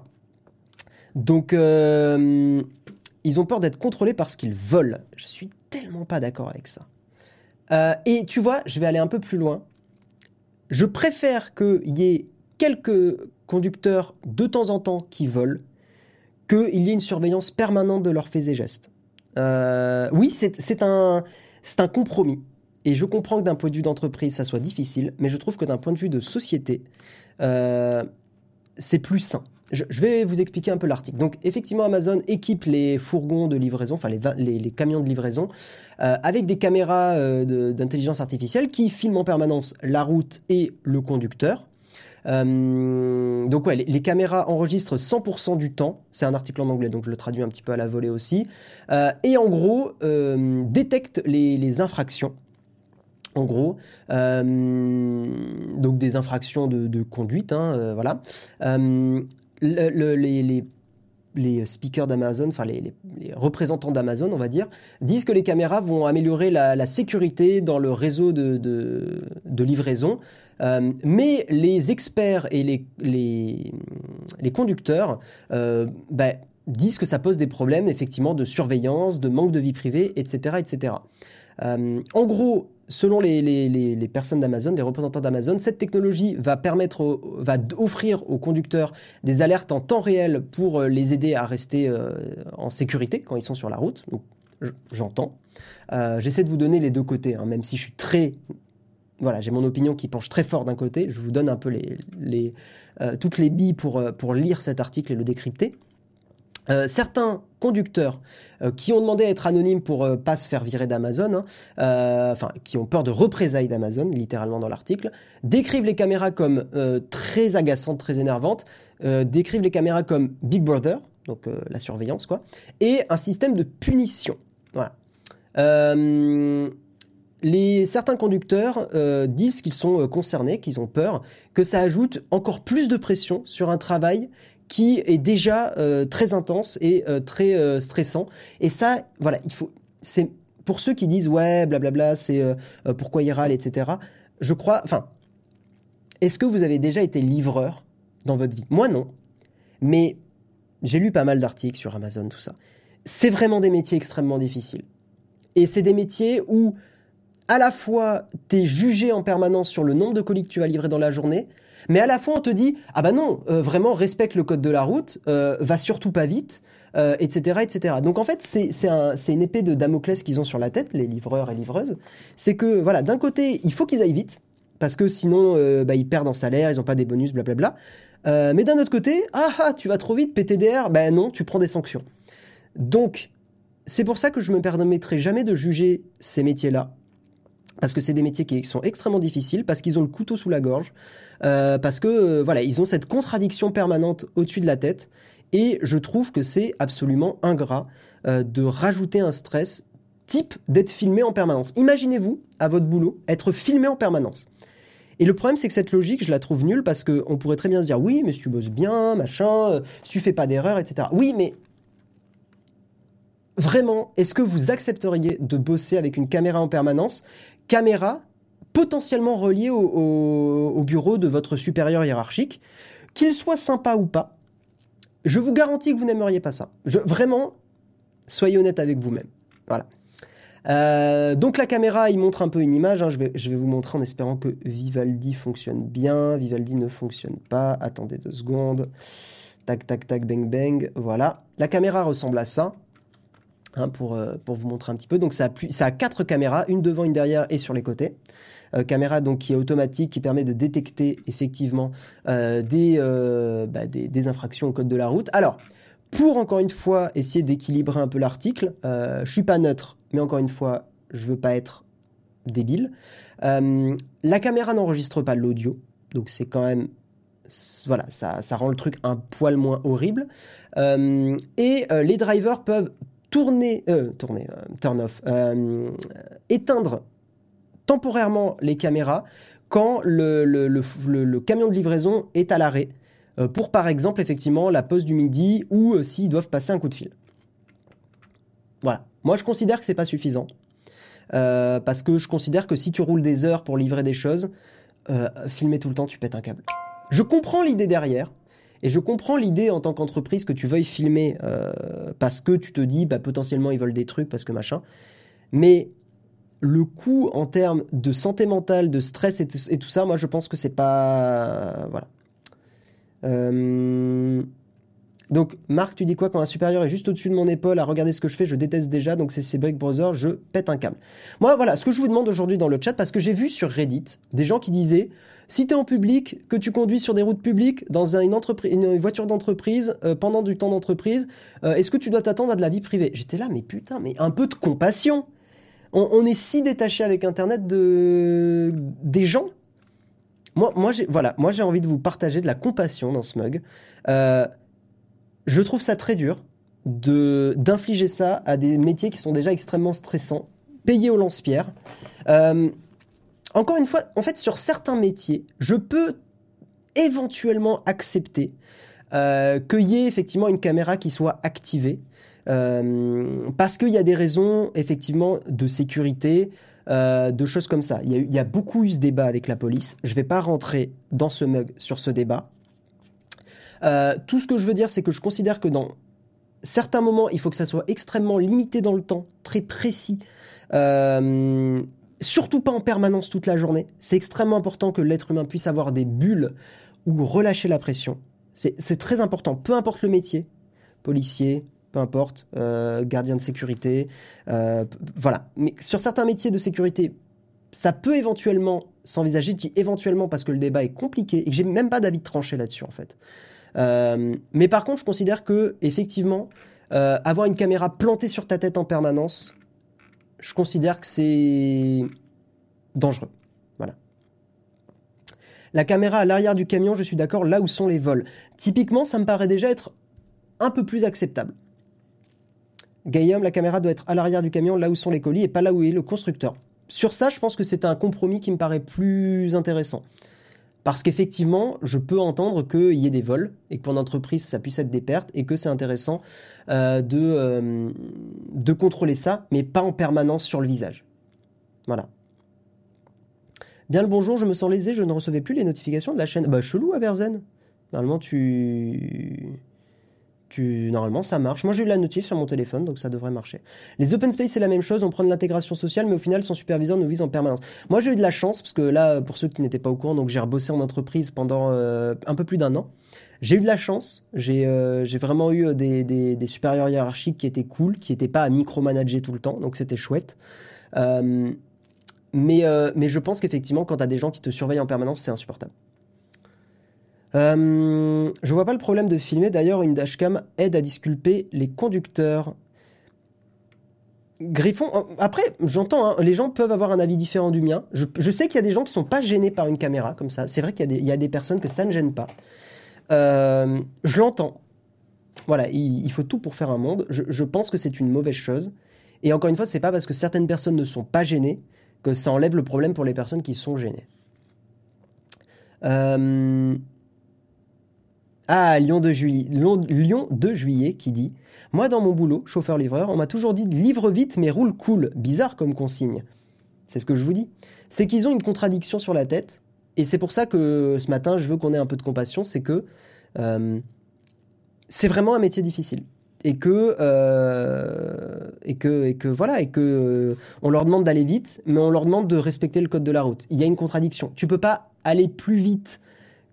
Donc, ils ont peur d'être contrôlés parce qu'ils volent. Je suis tellement pas d'accord avec ça. Et tu vois, je vais aller un peu plus loin. Je préfère qu'il y ait quelques conducteurs de temps en temps qui volent qu'il y ait une surveillance permanente de leurs faits et gestes. Euh, oui, c'est un compromis. Et je comprends que d'un point de vue d'entreprise, ça soit difficile, mais je trouve que d'un point de vue de société, euh, c'est plus sain. Je, vais vous expliquer un peu l'article. Donc, effectivement, Amazon équipe les fourgons de livraison, enfin les, camions de livraison, euh, avec des caméras euh, d'intelligence artificielle qui filment en permanence la route et le conducteur. Euh, donc ouais, les, caméras enregistrent 100% du temps. C'est un article en anglais, donc je le traduis un petit peu à la volée aussi. Et en gros, euh, détectent les, infractions. En gros, donc des infractions de, conduite, hein, voilà. Le- le- les, speakers d'Amazon, enfin les, représentants d'Amazon, on va dire, disent que les caméras vont améliorer la, sécurité dans le réseau de, livraison. Euh, mais les experts et les, conducteurs euh, bah, disent que ça pose des problèmes effectivement de surveillance, de manque de vie privée, etc. etc. Euh, en gros, selon les, personnes d'Amazon, les représentants d'Amazon, cette technologie va permettre, va offrir aux conducteurs des alertes en temps réel pour euh, les aider à rester euh, en sécurité quand ils sont sur la route. J'entends. Euh, J'essaie de vous donner les deux côtés, hein, même si je suis très voilà, j'ai mon opinion qui penche très fort d'un côté. Je vous donne un peu toutes les billes pour lire cet article et le décrypter. Euh, certains conducteurs euh, qui ont demandé à être anonymes pour euh, pas se faire virer d'Amazon, hein, euh, enfin qui ont peur de représailles d'Amazon, littéralement dans l'article, décrivent les caméras comme très agaçantes, très énervantes, décrivent les caméras comme Big Brother, donc la surveillance quoi, et un système de punition. Voilà. Les, certains conducteurs disent qu'ils sont concernés, qu'ils ont peur, que ça ajoute encore plus de pression sur un travail qui est déjà euh, très intense et euh, très euh, stressant. Et ça, voilà, il faut. C'est pour ceux qui disent ouais, blablabla, c'est pourquoi il râle, etc. Je crois. Enfin, est-ce que vous avez déjà été livreur dans votre vie? Moi, non. Mais j'ai lu pas mal d'articles sur Amazon, tout ça. C'est vraiment des métiers extrêmement difficiles. Et c'est des métiers où à la fois tu es jugé en permanence sur le nombre de colis que tu vas livrer dans la journée, mais à la fois on te dit ah bah non, euh, vraiment respecte le code de la route, euh, va surtout pas vite, euh, etc., etc. Donc en fait c'est un- une épée de Damoclès qu'ils ont sur la tête, les livreurs et livreuses. C'est que voilà, d'un côté il faut qu'ils aillent vite parce que sinon bah, ils perdent en salaire, ils ont pas des bonus, blablabla. Mais d'un autre côté, ah ah tu vas trop vite, PTDR, ben non, tu prends des sanctions. Donc c'est pour ça que je me permettrai jamais de juger ces métiers-là parce que c'est des métiers qui sont extrêmement difficiles, parce qu'ils ont le couteau sous la gorge, euh, parce que euh, voilà, ils ont cette contradiction permanente au-dessus de la tête, et je trouve que c'est absolument ingrat euh, de rajouter un stress type d'être filmé en permanence. Imaginez-vous à votre boulot être filmé en permanence. Et le problème, c'est que cette logique, je la trouve nulle parce qu'on pourrait très bien se dire oui, mais si tu bosses bien, machin, si tu fais pas d'erreur, etc. Oui, mais vraiment, est-ce que vous accepteriez de bosser avec une caméra en permanence Caméra potentiellement reliée au, au- au bureau de votre supérieur hiérarchique, qu'il soit sympa ou pas. Je vous garantis que vous n'aimeriez pas ça. Vraiment, soyez honnête avec vous-même. Voilà. Euh, donc la caméra, il montre un peu une image. hein. Je, vais, je vais vous montrer en espérant que Vivaldi fonctionne bien. Vivaldi ne fonctionne pas. Attendez deux secondes. Tac, tac, tac, bang, bang. Voilà. La caméra ressemble à ça. Hein, pour, euh, pour vous montrer un petit peu. Donc ça a, quatre caméras, une devant, une derrière et sur les côtés. Euh, caméra donc qui est automatique, qui permet de détecter effectivement euh, des, bah, des, des infractions au code de la route. Alors, pour encore une fois essayer d'équilibrer un peu l'article, je suis pas neutre, mais encore une fois, je veux pas être débile. La caméra n'enregistre pas l'audio, donc c'est quand même voilà, ça, rend le truc un poil moins horrible. Et les drivers peuvent tourner, euh, tourner, euh, turn off, euh, éteindre temporairement les caméras quand le, camion de livraison est à l'arrêt, euh, pour par exemple effectivement la pause du midi ou s'ils doivent passer un coup de fil. Voilà. Moi je considère que c'est pas suffisant. Parce que je considère que si tu roules des heures pour livrer des choses, filmer tout le temps, tu pètes un câble. Je comprends l'idée derrière, et je comprends l'idée en tant qu'entreprise que tu veuilles filmer euh, parce que tu te dis bah, potentiellement ils veulent des trucs parce que machin. Mais le coût en termes de santé mentale, de stress et, tout- ça, moi je pense que c'est pas voilà. Euh, Donc, Marc, tu dis quoi quand un supérieur est juste au-dessus de mon épaule à regarder ce que je fais? Je déteste déjà, donc c'est ces Break Brothers, je pète un câble. Moi, voilà, ce que je vous demande aujourd'hui dans le chat, parce que j'ai vu sur Reddit des gens qui disaient si tu es en public, que tu conduis sur des routes publiques, dans une, voiture d'entreprise, euh, pendant du temps d'entreprise, euh, est-ce que tu dois t'attendre à de la vie privée? J'étais là, mais putain, mais un peu de compassion on, est si détaché avec Internet de... des gens moi, moi j'ai voilà, moi j'ai envie de vous partager de la compassion dans ce mug. Euh, je trouve ça très dur d'infliger ça à des métiers qui sont déjà extrêmement stressants, payés au lance-pierre. Euh, encore une fois, en fait, sur certains métiers, je peux éventuellement accepter euh, qu'il y ait effectivement une caméra qui soit activée. euh, parce qu'il y a des raisons effectivement de sécurité, de choses comme ça. Il y a beaucoup eu ce débat avec la police. Je ne vais pas rentrer dans ce mug sur ce débat. Euh, tout ce que je veux dire, c'est que je considère que dans certains moments, il faut que ça soit extrêmement limité dans le temps, très précis. Euh, surtout pas en permanence toute la journée. C'est extrêmement important que l'être humain puisse avoir des bulles ou relâcher la pression. C'est très important, peu importe le métier, policier, peu importe, euh, gardien de sécurité, voilà. Mais sur certains métiers de sécurité, ça peut éventuellement s'envisager, dis éventuellement parce que le débat est compliqué et que j'ai même pas d'avis tranché là-dessus en fait. Euh, mais par contre, je considère que effectivement, euh, avoir une caméra plantée sur ta tête en permanence, je considère que c'est dangereux. Voilà. La caméra à l'arrière du camion, je suis d'accord, là où sont les vols. Typiquement, ça me paraît déjà être un peu plus acceptable. Guillaume, la caméra doit être à l'arrière du camion, là où sont les colis, et pas là où est le constructeur. Sur ça, je pense que c'est un compromis qui me paraît plus intéressant. Parce qu'effectivement, je peux entendre qu'il y ait des vols, et que pour l'entreprise, ça puisse être des pertes, et que c'est intéressant euh, de, euh, de contrôler ça, mais pas en permanence sur le visage. Voilà. Bien le bonjour, je me sens lésé, je ne recevais plus les notifications de la chaîne. Bah chelou, Aberzen. Normalement, tu... Normalement, ça marche. Moi, j'ai eu la notif sur mon téléphone, donc ça devrait marcher. Les open space, c'est la même chose, on prend de l'intégration sociale, mais au final, son superviseur nous vise en permanence. Moi, j'ai eu de la chance, parce que là, pour ceux qui n'étaient pas au courant, donc j'ai rebossé en entreprise pendant euh, un peu plus d'un an. J'ai eu de la chance, j'ai euh, vraiment eu des, des, supérieurs hiérarchiques qui étaient cool, qui n'étaient pas à micromanager tout le temps, donc c'était chouette. Euh, mais, euh, mais je pense qu'effectivement, quand tu as des gens qui te surveillent en permanence, c'est insupportable. Euh, je vois pas le problème de filmer. D'ailleurs, une dashcam aide à disculper les conducteurs. Griffon, euh, après, j'entends, hein, les gens peuvent avoir un avis différent du mien. Je, sais qu'il y a des gens qui sont pas gênés par une caméra comme ça. C'est vrai qu'il y, a des- personnes que ça ne gêne pas. Euh, je l'entends. Voilà, il, faut tout pour faire un monde. Je, je pense que c'est une mauvaise chose. Et encore une fois, c'est pas parce que certaines personnes ne sont pas gênées que ça enlève le problème pour les personnes qui sont gênées. Euh, Ah, Lyon de, juillet, Lyon, 2 juillet qui dit Moi, dans mon boulot, chauffeur-livreur, on m'a toujours dit livre vite mais roule cool. Bizarre comme consigne. C'est ce que je vous dis. C'est qu'ils ont une contradiction sur la tête. Et c'est pour ça que ce matin, je veux qu'on ait un peu de compassion. C'est que euh, c'est vraiment un métier difficile. Et que, euh, et que, et que voilà, et que euh, on leur demande d'aller vite, mais on leur demande de respecter le code de la route. Il y a une contradiction. Tu peux pas aller plus vite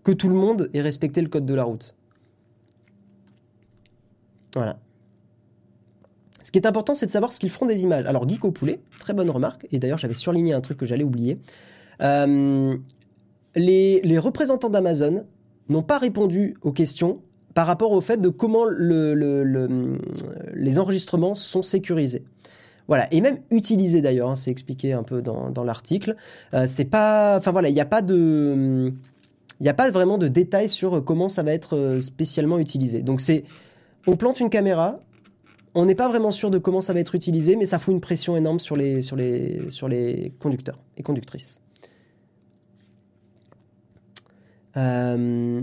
que tout le monde et respecter le code de la route. Voilà. Ce qui est important, c'est de savoir ce qu'ils feront des images. Alors, Geek au poulet, très bonne remarque, et d'ailleurs, j'avais surligné un truc que j'allais oublier. Euh, les, représentants d'Amazon n'ont pas répondu aux questions par rapport au fait de comment le- le- le- les enregistrements sont sécurisés. Voilà, et même utilisés d'ailleurs, hein, c'est expliqué un peu dans, dans l'article. Euh, c'est pas, enfin voilà, il n'y a pas de, il n'y a pas vraiment de détails sur comment ça va être euh, spécialement utilisé. Donc c'est, on plante une caméra, on n'est pas vraiment sûr de comment ça va être utilisé, mais ça fout une pression énorme sur les, sur les, sur les conducteurs et conductrices. Euh,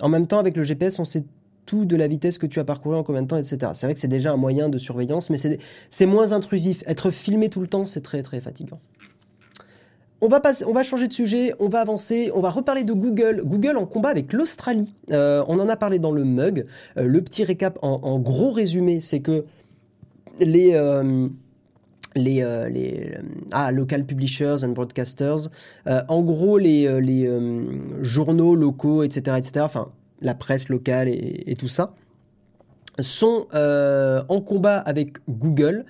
en même temps, avec le GPS, on sait tout de la vitesse que tu as parcouru en combien de temps, etc. C'est vrai que c'est déjà un moyen de surveillance, mais c'est moins intrusif. Être filmé tout le temps, c'est très très fatigant. On va, changer de sujet, on va avancer, on va reparler de Google. Google en combat avec l'Australie. Euh, on en a parlé dans le mug. Euh, le petit récap en, gros résumé, c'est que les, euh, ah, local publishers and broadcasters, en gros les, journaux locaux, etc., etc., enfin la presse locale et, tout ça, sont en combat avec Google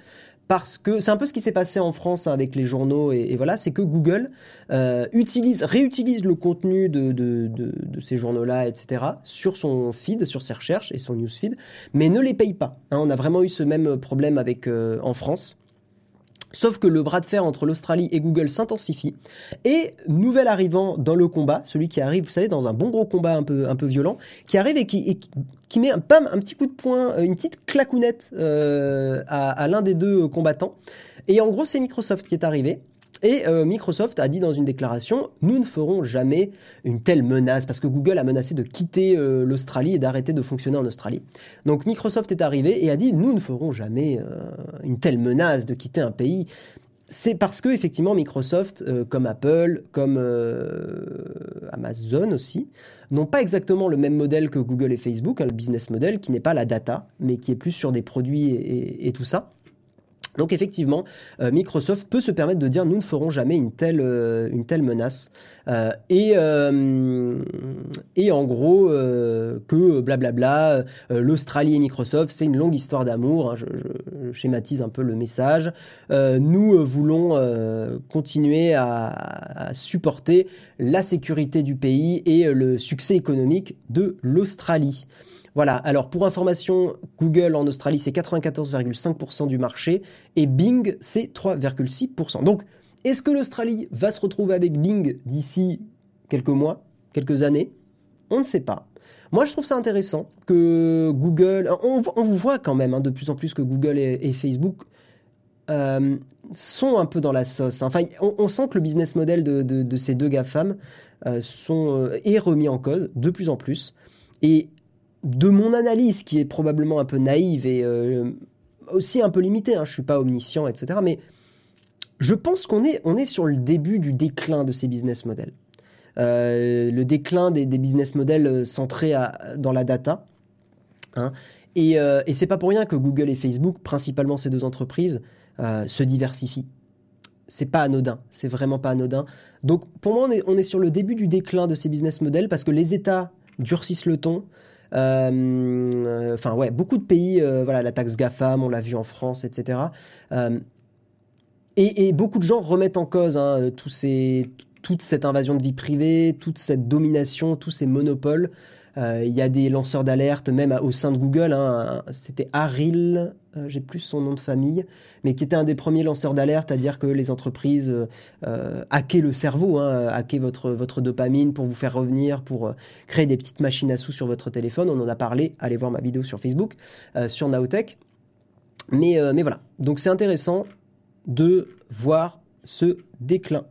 parce que c'est un peu ce qui s'est passé en France hein, avec les journaux et, voilà, c'est que Google euh, utilise, réutilise le contenu de ces journaux-là, etc., sur son feed, sur ses recherches et son newsfeed, mais ne les paye pas. hein. on a vraiment eu ce même problème avec euh, en France. Sauf que le bras de fer entre l'Australie et Google s'intensifie. Et nouvel arrivant dans le combat, celui qui arrive, vous savez, dans un bon gros combat un peu, un peu violent, qui arrive et qui, qui- met un, un petit coup de poing, euh, une petite clacounette euh, à, à l'un des deux combattants. Et en gros, c'est Microsoft qui est arrivé. Et euh, Microsoft a dit dans une déclaration, nous ne ferons jamais une telle menace, parce que Google a menacé de quitter euh, l'Australie et d'arrêter de fonctionner en Australie. Donc Microsoft est arrivé et a dit, nous ne ferons jamais euh, une telle menace de quitter un pays. C'est parce que effectivement Microsoft, comme Apple, comme Amazon aussi, n'ont pas exactement le même modèle que Google et Facebook, hein, le business model qui n'est pas la data, mais qui est plus sur des produits et tout ça. Donc effectivement, euh, Microsoft peut se permettre de dire nous ne ferons jamais une telle, euh, menace. Euh, et, en gros, que blablabla, l'Australie et Microsoft, c'est une longue histoire d'amour. hein, je, schématise un peu le message. Nous voulons continuer à, supporter la sécurité du pays et le succès économique de l'Australie. Voilà, alors pour information, Google en Australie c'est 94,5% du marché et Bing c'est 3,6%. Donc est-ce que l'Australie va se retrouver avec Bing d'ici quelques mois, quelques années? On ne sait pas. Moi je trouve ça intéressant que Google, on, on voit quand même hein, de plus en plus que Google et, Facebook euh, sont un peu dans la sauce. Enfin, on, sent que le business model de, ces deux GAFAM euh, euh, est remis en cause de plus en plus. Et de mon analyse, qui est probablement un peu naïve et euh, aussi un peu limitée, hein, je suis pas omniscient, etc. Mais je pense qu'on est, on est sur le début du déclin de ces business models. Euh, le déclin des, business models euh, centrés dans la data. hein. Et, euh, et c'est pas pour rien que Google et Facebook, principalement ces deux entreprises, se diversifient. C'est pas anodin, c'est vraiment pas anodin. Donc pour moi, on est, on est sur le début du déclin de ces business models parce que les États durcissent le ton. Euh, Enfin ouais, beaucoup de pays, euh, voilà, la taxe GAFAM, on l'a vu en France, etc. Euh, et, et beaucoup de gens remettent en cause hein, tous ces, toute cette invasion de vie privée, toute cette domination, tous ces monopoles. Euh, Il y a des lanceurs d'alerte, même au sein de Google. hein, C'était Aril, euh, j'ai plus son nom de famille, mais qui était un des premiers lanceurs d'alerte à dire que les entreprises euh, hackaient le cerveau, hein, votre, votre dopamine pour vous faire revenir, pour créer des petites machines à sous sur votre téléphone. On en a parlé, allez voir ma vidéo sur Facebook, sur Naotech. Mais, mais voilà, donc c'est intéressant de voir ce déclin.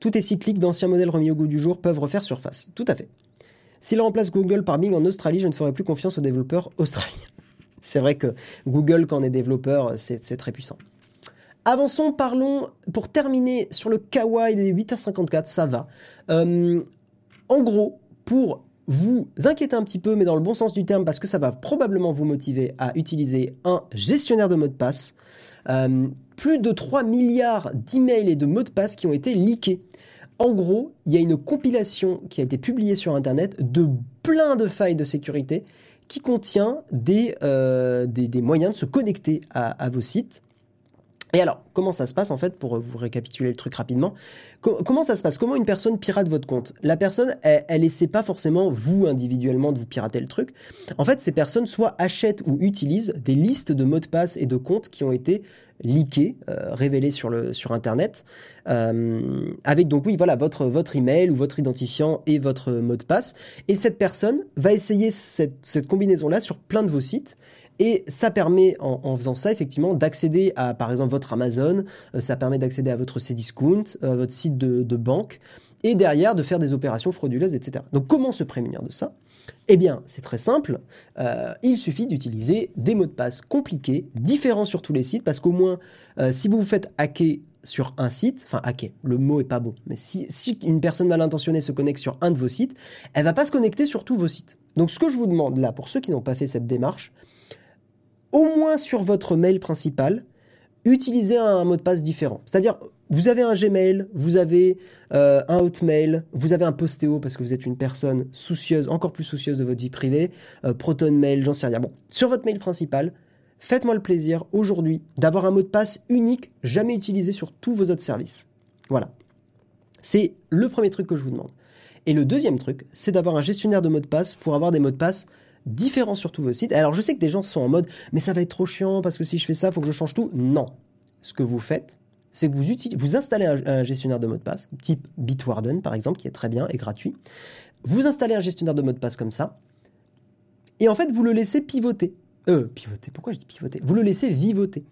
Tout est cyclique, d'anciens modèles remis au goût du jour peuvent refaire surface. Tout à fait. S'il remplace Google par Bing en Australie, je ne ferai plus confiance aux développeurs australiens. C'est vrai que Google, quand on est développeur, c'est très puissant. Avançons, parlons, pour terminer sur le kawaii des 8h54, ça va. Euh, en gros, pour vous inquiéter un petit peu, mais dans le bon sens du terme, parce que ça va probablement vous motiver à utiliser un gestionnaire de mots de passe, euh, plus de 3 milliards d'emails et de mots de passe qui ont été leakés. En gros, il y a une compilation qui a été publiée sur Internet de plein de failles de sécurité qui contient des, euh, moyens de se connecter à vos sites. Et alors, comment ça se passe en fait, pour vous récapituler le truc rapidement Co- Comment ça se passe? Comment une personne pirate votre compte? La personne, elle, elle pas forcément, vous individuellement, de vous pirater le truc. En fait, ces personnes soit achètent ou utilisent des listes de mots de passe et de comptes qui ont été leakés, euh, révélés sur, Internet, euh, avec donc, oui, voilà, votre, email ou votre identifiant et votre mot de passe. Et cette personne va essayer cette combinaison-là sur plein de vos sites. Et ça permet, en, faisant ça, effectivement, d'accéder à, par exemple, votre Amazon, euh, ça permet d'accéder à votre Cdiscount, euh, votre site de, banque, et derrière de faire des opérations frauduleuses, etc. Donc comment se prémunir de ça? Eh bien, c'est très simple. Euh, il suffit d'utiliser des mots de passe compliqués, différents sur tous les sites, parce qu'au moins, si vous vous faites hacker sur un site, enfin hacker, le mot est pas bon, mais si, si une personne mal intentionnée se connecte sur un de vos sites, elle va pas se connecter sur tous vos sites. Donc ce que je vous demande là, pour ceux qui n'ont pas fait cette démarche, au moins sur votre mail principal, utilisez un mot de passe différent. C'est-à-dire, vous avez un Gmail, vous avez euh, un Hotmail, vous avez un Postéo parce que vous êtes une personne soucieuse, encore plus soucieuse de votre vie privée, euh, Proton Mail, j'en sais rien. Bon, sur votre mail principal, faites-moi le plaisir aujourd'hui d'avoir un mot de passe unique, jamais utilisé sur tous vos autres services. Voilà. C'est le premier truc que je vous demande. Et le deuxième truc, c'est d'avoir un gestionnaire de mots de passe pour avoir des mots de passe différents sur tous vos sites. Alors je sais que des gens sont en mode, mais ça va être trop chiant parce que si je fais ça, il faut que je change tout. Non. Ce que vous faites, c'est que vous, utilisez, vous installez un, un gestionnaire de mots de passe, type Bitwarden par exemple, qui est très bien et gratuit. Vous installez un gestionnaire de mots de passe comme ça, et en fait vous le laissez pivoter. Euh, pivoter, pourquoi je dis pivoter? Vous le laissez vivoter.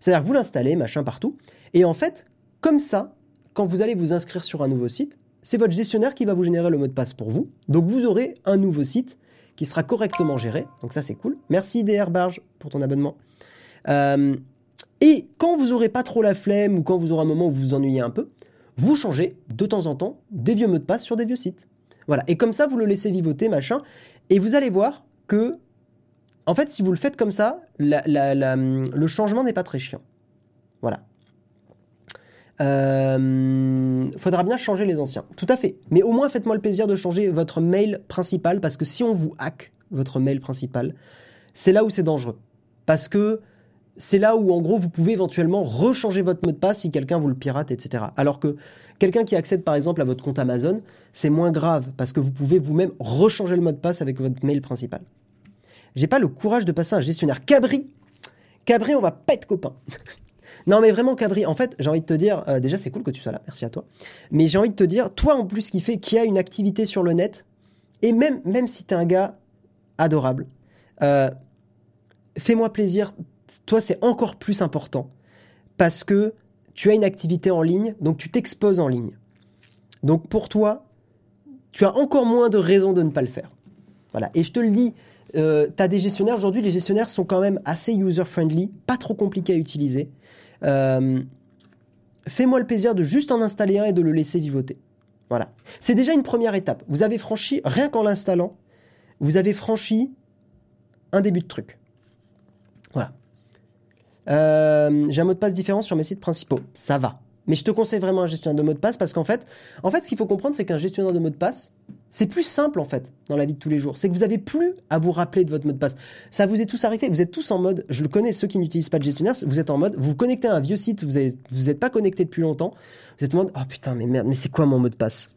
C'est-à-dire que vous l'installez, machin partout, et en fait, comme ça, quand vous allez vous inscrire sur un nouveau site, c'est votre gestionnaire qui va vous générer le mot de passe pour vous. Donc vous aurez un nouveau site qui sera correctement géré. Donc ça c'est cool. Merci DR Barge pour ton abonnement. Euh, et quand vous aurez pas trop la flemme ou quand vous aurez un moment où vous vous ennuyez un peu, vous changez de temps en temps des vieux mots de passe sur des vieux sites. Voilà. Et comme ça, vous le laissez vivoter, machin. Et vous allez voir que, en fait, si vous le faites comme ça, le changement n'est pas très chiant. Voilà. Euh, faudra bien changer les anciens. Tout à fait. Mais au moins, faites-moi le plaisir de changer votre mail principal parce que si on vous hack votre mail principal, c'est là où c'est dangereux. Parce que c'est là où, en gros, vous pouvez éventuellement rechanger votre mot de passe si quelqu'un vous le pirate, etc. Alors que quelqu'un qui accède, par exemple, à votre compte Amazon, c'est moins grave parce que vous pouvez vous-même rechanger le mot de passe avec votre mail principal. J'ai pas le courage de passer un gestionnaire. Cabri Cabri, on va pas être copains. Non, mais vraiment, Cabri, en fait, j'ai envie de te dire, euh, déjà, c'est cool que tu sois là, merci à toi. Mais j'ai envie de te dire, toi, en plus, qui fait, qui a une activité sur le net, et même, même si t'es un gars adorable, euh, fais-moi plaisir, toi, c'est encore plus important, parce que tu as une activité en ligne, donc tu t'exposes en ligne. Donc pour toi, tu as encore moins de raisons de ne pas le faire. Voilà, et je te le dis, euh, tu as des gestionnaires, aujourd'hui, les gestionnaires sont quand même assez user-friendly, pas trop compliqués à utiliser. Euh, Fais-moi le plaisir de juste en installer un et de le laisser vivoter. Voilà. C'est déjà une première étape. Vous avez franchi, rien qu'en l'installant, vous avez franchi un début de truc. Voilà. Euh, J'ai un mot de passe différent sur mes sites principaux. Ça va. Mais je te conseille vraiment un gestionnaire de mot de passe parce qu'en fait, en fait, ce qu'il faut comprendre, c'est qu'un gestionnaire de mot de passe, c'est plus simple en fait dans la vie de tous les jours. C'est que vous avez plus à vous rappeler de votre mot de passe. Ça vous est tous arrivé. Vous êtes tous en mode, je le connais, ceux qui n'utilisent pas de gestionnaire, vous êtes en mode, vous connectez à un vieux site, vous n'êtes vous êtes pas connecté depuis longtemps. Vous êtes en mode, oh putain, mais merde, mais c'est quoi mon mot de passe?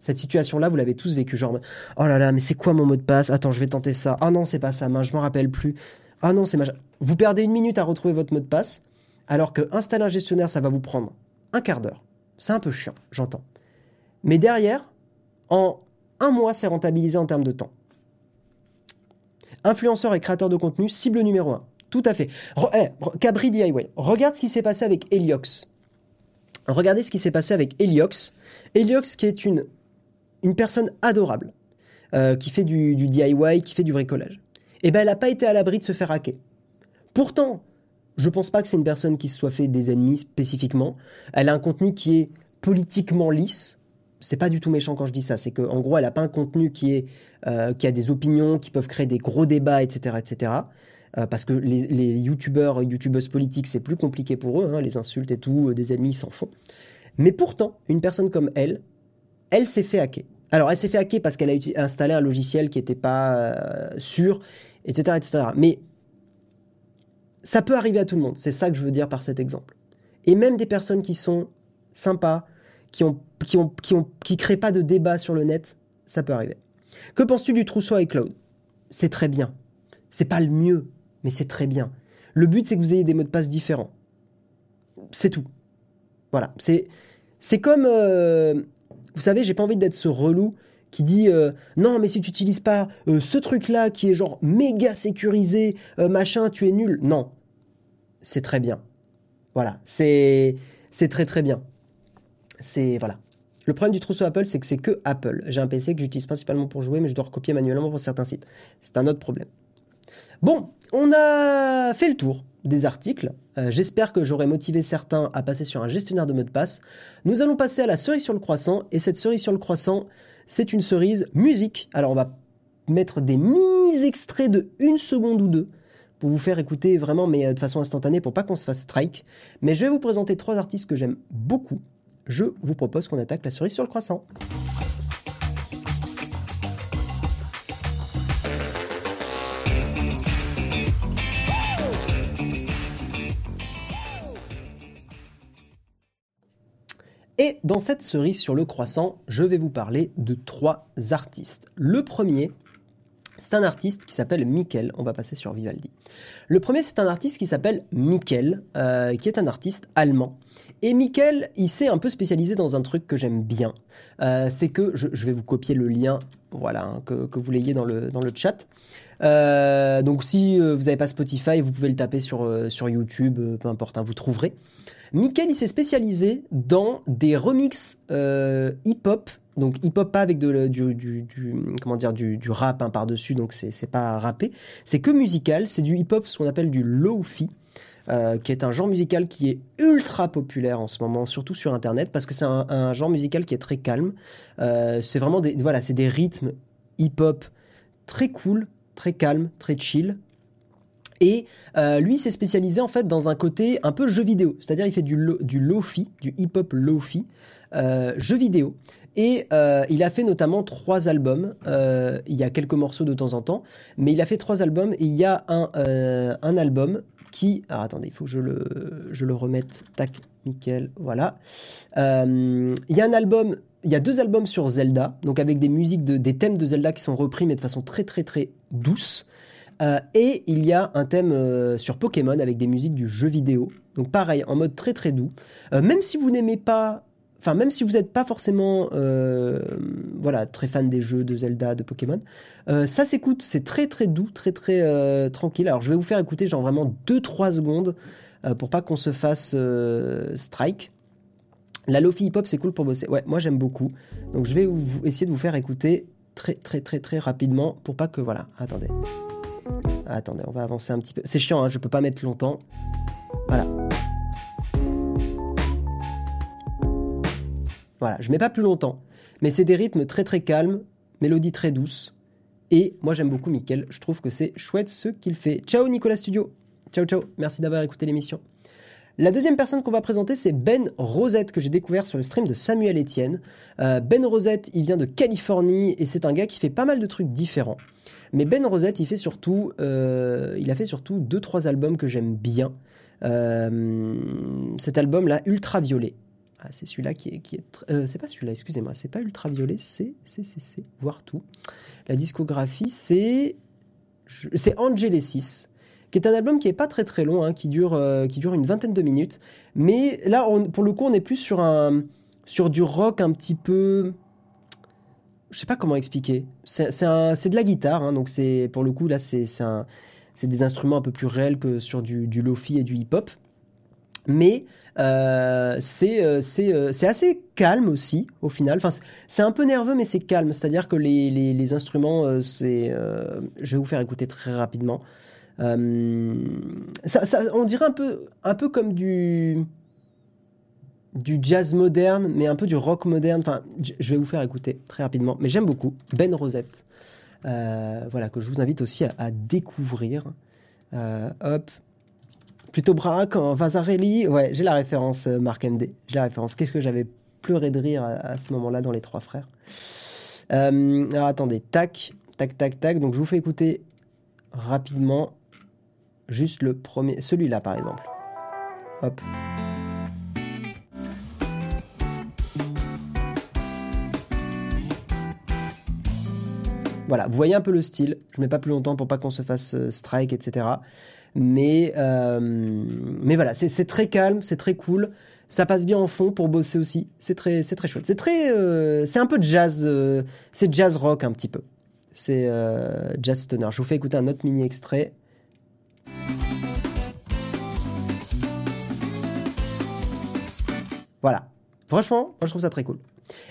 Cette situation-là, vous l'avez tous vécu, genre, oh là là, mais c'est quoi mon mot de passe? Attends, je vais tenter ça. Ah non, c'est pas ça, mince, je m'en rappelle plus. Ah non, c'est machin. Vous perdez une minute à retrouver votre mot de passe, alors que installer un gestionnaire, ça va vous prendre un quart d'heure. C'est un peu chiant, j'entends. Mais derrière, en un mois, c'est rentabilisé en termes de temps. Influenceur et créateur de contenu, cible numéro un. Tout à fait. Eh, Cabri DIY. Regarde ce qui s'est passé avec Heliox. Regardez ce qui s'est passé avec Heliox. Heliox qui est une, personne adorable, euh, qui fait du, DIY, qui fait du bricolage. Eh ben, elle n'a pas été à l'abri de se faire hacker. Pourtant, je pense pas que c'est une personne qui se soit fait des ennemis spécifiquement. Elle a un contenu qui est politiquement lisse. C'est pas du tout méchant quand je dis ça. C'est qu'en gros, elle a pas un contenu euh, qui a des opinions qui peuvent créer des gros débats, etc., etc. Euh, parce que les, les youtubeurs, youtubeuses politiques, c'est plus compliqué pour eux. hein, les insultes et tout, euh, des ennemis, s'en font. Mais pourtant, une personne comme elle, elle s'est fait hacker. Alors, elle s'est fait hacker parce qu'elle a installé un logiciel qui n'était pas sûr, etc., etc. Mais ça peut arriver à tout le monde. C'est ça que je veux dire par cet exemple. Et même des personnes qui sont sympas, qui ont, qui ont, qui ont, qui créent pas de débat sur le net, ça peut arriver. Que penses-tu du trousseau iCloud C'est très bien. C'est pas le mieux, mais c'est très bien. Le but, c'est que vous ayez des mots de passe différents. C'est tout. Voilà. C'est, c'est comme, euh, vous savez, j'ai pas envie d'être ce relou qui dit euh, non mais si tu n'utilises pas euh, ce truc là qui est genre méga sécurisé machin tu es nul non c'est très bien. Voilà c'est très très bien. C'est voilà. Le problème du trousseau Apple c'est que c'est que Apple. J'ai un PC que j'utilise principalement pour jouer mais je dois recopier manuellement pour certains sites. C'est un autre problème. Bon on a fait le tour des articles. Euh, j'espère que j'aurai motivé certains à passer sur un gestionnaire de mots de passe. Nous allons passer à la cerise sur le croissant et cette cerise sur le croissant c'est une cerise musique. Alors on va mettre des mini extraits de une seconde ou deux vous faire écouter vraiment, mais euh, de façon instantanée, pour pas qu'on se fasse strike. Mais je vais vous présenter trois artistes que j'aime beaucoup. Je vous propose qu'on attaque la cerise sur le croissant. Et dans cette cerise sur le croissant, je vais vous parler de trois artistes. Le premier, c'est un artiste qui s'appelle Mikkel. On va passer sur Vivaldi. Le premier, c'est un artiste qui s'appelle Mikkel, euh, qui est un artiste allemand. Et Mikkel, il s'est un peu spécialisé dans un truc que j'aime bien. Euh, c'est que, je, vais vous copier le lien, voilà, hein, que, que vous l'ayez dans le, dans le chat. Euh, donc si euh, vous n'avez pas Spotify, vous pouvez le taper sur, sur YouTube, peu importe, hein, vous trouverez. Mikkel, il s'est spécialisé dans des remixes euh, hip-hop. Donc hip-hop pas avec de, du, du, comment dire du, rap hein, par-dessus, donc c'est pas rappé. C'est que musical, c'est du hip-hop, ce qu'on appelle du lo-fi. euh, qui est un genre musical qui est ultra populaire en ce moment, surtout sur Internet, parce que c'est un, un genre musical qui est très calme. Euh, c'est vraiment des, voilà, c'est des rythmes hip-hop très cool, très calme, très chill. Et euh, lui s'est spécialisé en fait dans un côté un peu jeu vidéo, c'est-à-dire il fait du, lo- du lo-fi, du hip-hop lo-fi, euh, jeu vidéo. Et euh, il a fait notamment trois albums. Euh, il y a quelques morceaux de temps en temps, mais il a fait trois albums et il y a un, album qui. Alors attendez, il faut que je le, remette. Tac, nickel, voilà. Il y a un album. Il y a deux albums sur Zelda, donc avec des musiques, de, des thèmes de Zelda qui sont repris, mais de façon très très très douce. Euh, et il y a un thème euh, sur Pokémon avec des musiques du jeu vidéo. Donc pareil, en mode très très doux. Euh, même si vous n'aimez pas, enfin même si vous n'êtes pas forcément, voilà, très fan des jeux de Zelda, de Pokémon, ça s'écoute. C'est très très doux, très très tranquille. Alors je vais vous faire écouter genre vraiment 2-3 secondes pour pas qu'on se fasse strike. La Lofi Hip Hop, c'est cool pour bosser. Ouais, moi j'aime beaucoup. Donc je vais essayer de vous faire écouter très très très très rapidement pour pas que voilà. Attendez. Attendez, on va avancer un petit peu. C'est chiant, hein, je peux pas mettre longtemps. Voilà. Voilà, je mets pas plus longtemps. Mais c'est des rythmes très très calmes, mélodie très douce. Et moi j'aime beaucoup Mickel, je trouve que c'est chouette ce qu'il fait. Ciao Nicolas Studio. Ciao ciao, merci d'avoir écouté l'émission. La deuxième personne qu'on va présenter, c'est Ben Rosette, que j'ai découvert sur le stream de Samuel Etienne. Euh, ben Rosette, il vient de Californie et c'est un gars qui fait pas mal de trucs différents. Mais Ben Rosette, il fait surtout, euh, il a fait surtout deux trois albums que j'aime bien. Euh, cet album-là, Ultraviolet. Ah, c'est celui-là qui est, qui est euh, c'est pas celui-là, excusez-moi, c'est pas Ultraviolet, c'est, c'est, c'est, c'est, voir tout. La discographie, c'est, c'est Angelesis, qui est un album qui est pas très très long, hein, qui dure, qui dure une vingtaine de minutes. Mais là, pour le coup, on est plus sur un, sur du rock un petit peu, je sais pas comment expliquer. C'est, de la guitare, hein, donc c'est, pour le coup, là, c'est, des instruments un peu plus réels que sur du, du lofi et du hip-hop. Mais euh, c'est, euh, euh, c'est assez calme aussi, au final. Enfin, c'est- un peu nerveux, mais c'est calme. C'est-à-dire que les, instruments, je vais vous faire écouter très rapidement. On dirait un peu comme du, du jazz moderne, mais un peu du rock moderne. Enfin, je vais vous faire écouter très rapidement. Mais j'aime beaucoup Ben Rosette. Euh, voilà, que je vous invite aussi à, découvrir. Euh, hop. Plutôt Braque en Vasarelli. Ouais, j'ai la référence, euh, Marc MD. J'ai la référence. Qu'est-ce que j'avais pleuré de rire à, à ce moment-là dans Les Trois Frères. Alors attendez, tac, tac, tac, tac. Donc je vous fais écouter rapidement juste le premier, celui-là par exemple. Hop. Voilà, vous voyez un peu le style. Je mets pas plus longtemps pour pas qu'on se fasse euh, strike, etc. Mais, euh, mais voilà, c'est très calme, c'est très cool. Ça passe bien en fond pour bosser aussi. C'est très, c'est très chouette. C'est très, euh, c'est un peu jazz, c'est jazz rock un petit peu. C'est jazz stoner. Je vous fais écouter un autre mini extrait. Voilà. Franchement, moi je trouve ça très cool.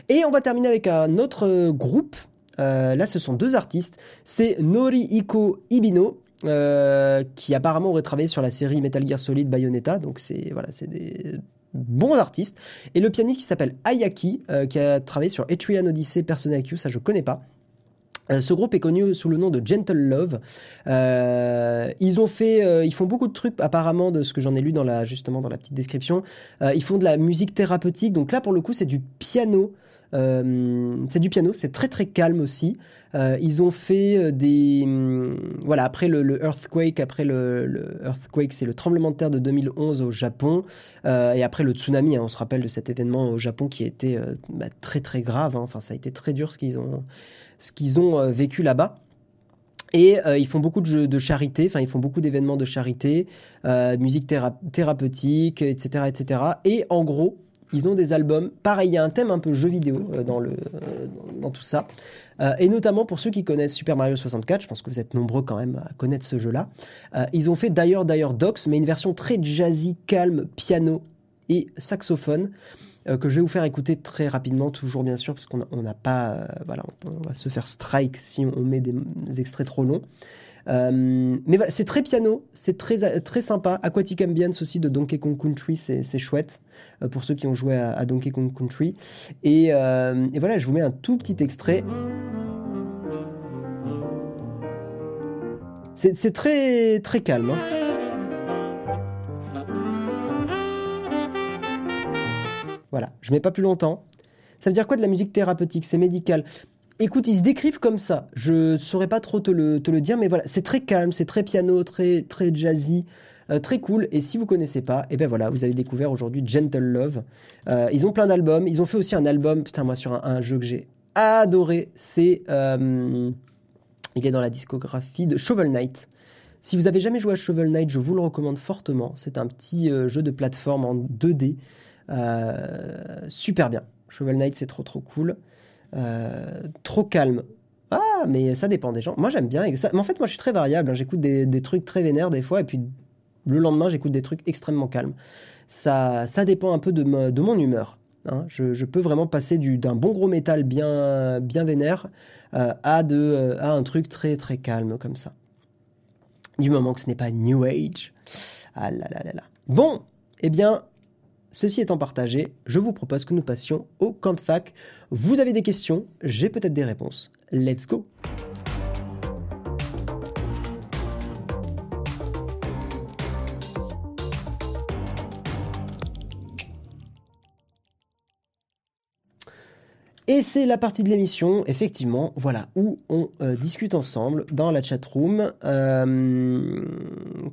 Et on va terminer avec un autre groupe. Euh, là, ce sont deux artistes. C'est Norihiko Ibino, euh, qui apparemment aurait travaillé sur la série Metal Gear Solid Bayonetta. Donc c'est voilà, c'est des bons artistes. Et le pianiste qui s'appelle Ayaki, euh, qui a travaillé sur Etrian Odyssey, Persona Q, ça je connais pas. Ce groupe est connu sous le nom de Gentle Love. Ils ont fait, ils font beaucoup de trucs apparemment de ce que j'en ai lu dans la justement dans la petite description. Ils font de la musique thérapeutique. Donc là pour le coup c'est du piano. Euh, c'est du piano, c'est très très calme aussi. Euh, ils ont fait euh, des hum, voilà après le, earthquake, après le, earthquake, c'est le tremblement de terre de 2011 au Japon, et après le tsunami. hein, on se rappelle de cet événement au Japon qui a été bah, très très grave. hein. Enfin ça a été très dur ce qu'ils ont ce qu'ils ont vécu là-bas. Et ils font beaucoup de jeux de charité, enfin ils font beaucoup d'événements de charité, euh, musique théra- thérapeutique, etc., etc. Et en gros, ils ont des albums. Pareil, il y a un thème un peu jeu vidéo euh, dans le euh, dans, tout ça. Euh, et notamment pour ceux qui connaissent Super Mario 64, je pense que vous êtes nombreux quand même à connaître ce jeu-là. Ils ont fait d'ailleurs d'ailleurs Docs, mais une version très jazzy, calme, piano et saxophone que je vais vous faire écouter très rapidement, toujours bien sûr, parce qu'on n'a pas, voilà, on, va se faire strike si on, met des extraits trop longs. Euh, mais voilà, c'est très piano, c'est très très sympa. Aquatic Ambience aussi de Donkey Kong Country, c'est chouette euh, pour ceux qui ont joué à, Donkey Kong Country. Et, euh, et voilà, je vous mets un tout petit extrait. C'est très très calme. hein. Voilà, je mets pas plus longtemps. Ça veut dire quoi de la musique thérapeutique? C'est médical. Écoute, ils se décrivent comme ça. Je saurais pas trop te le, te le dire, mais voilà, c'est très calme, c'est très piano, très, très jazzy, euh, très cool. Et si vous connaissez pas, et ben voilà, vous avez découvert aujourd'hui Gentle Love. Euh, ils ont plein d'albums. Ils ont fait aussi un album, putain, moi, sur un, jeu que j'ai adoré. C'est. euh, il est dans la discographie de Shovel Knight. Si vous avez jamais joué à Shovel Knight, je vous le recommande fortement. C'est un petit jeu de plateforme en 2D. Euh, super bien. Shovel Knight, c'est trop trop cool. Euh, trop calme. Ah, mais ça dépend des gens. Moi, j'aime bien. Mais en fait, moi, je suis très variable. hein. J'écoute des, trucs très vénères des fois, et puis le lendemain, j'écoute des trucs extrêmement calmes. Ça, ça dépend un peu de, mon humeur. hein. Je, peux vraiment passer du- d'un bon gros métal bien, bien vénère euh, à, euh, à un truc très très calme comme ça. Du moment que ce n'est pas New Age. Ah là là là là. Bon, eh bien, Ceci étant partagé, je vous propose que nous passions au camp de fac. Vous avez des questions, j'ai peut-être des réponses. Let's go Et c'est la partie de l'émission, effectivement, voilà, où on euh, discute ensemble dans la chatroom. Euh,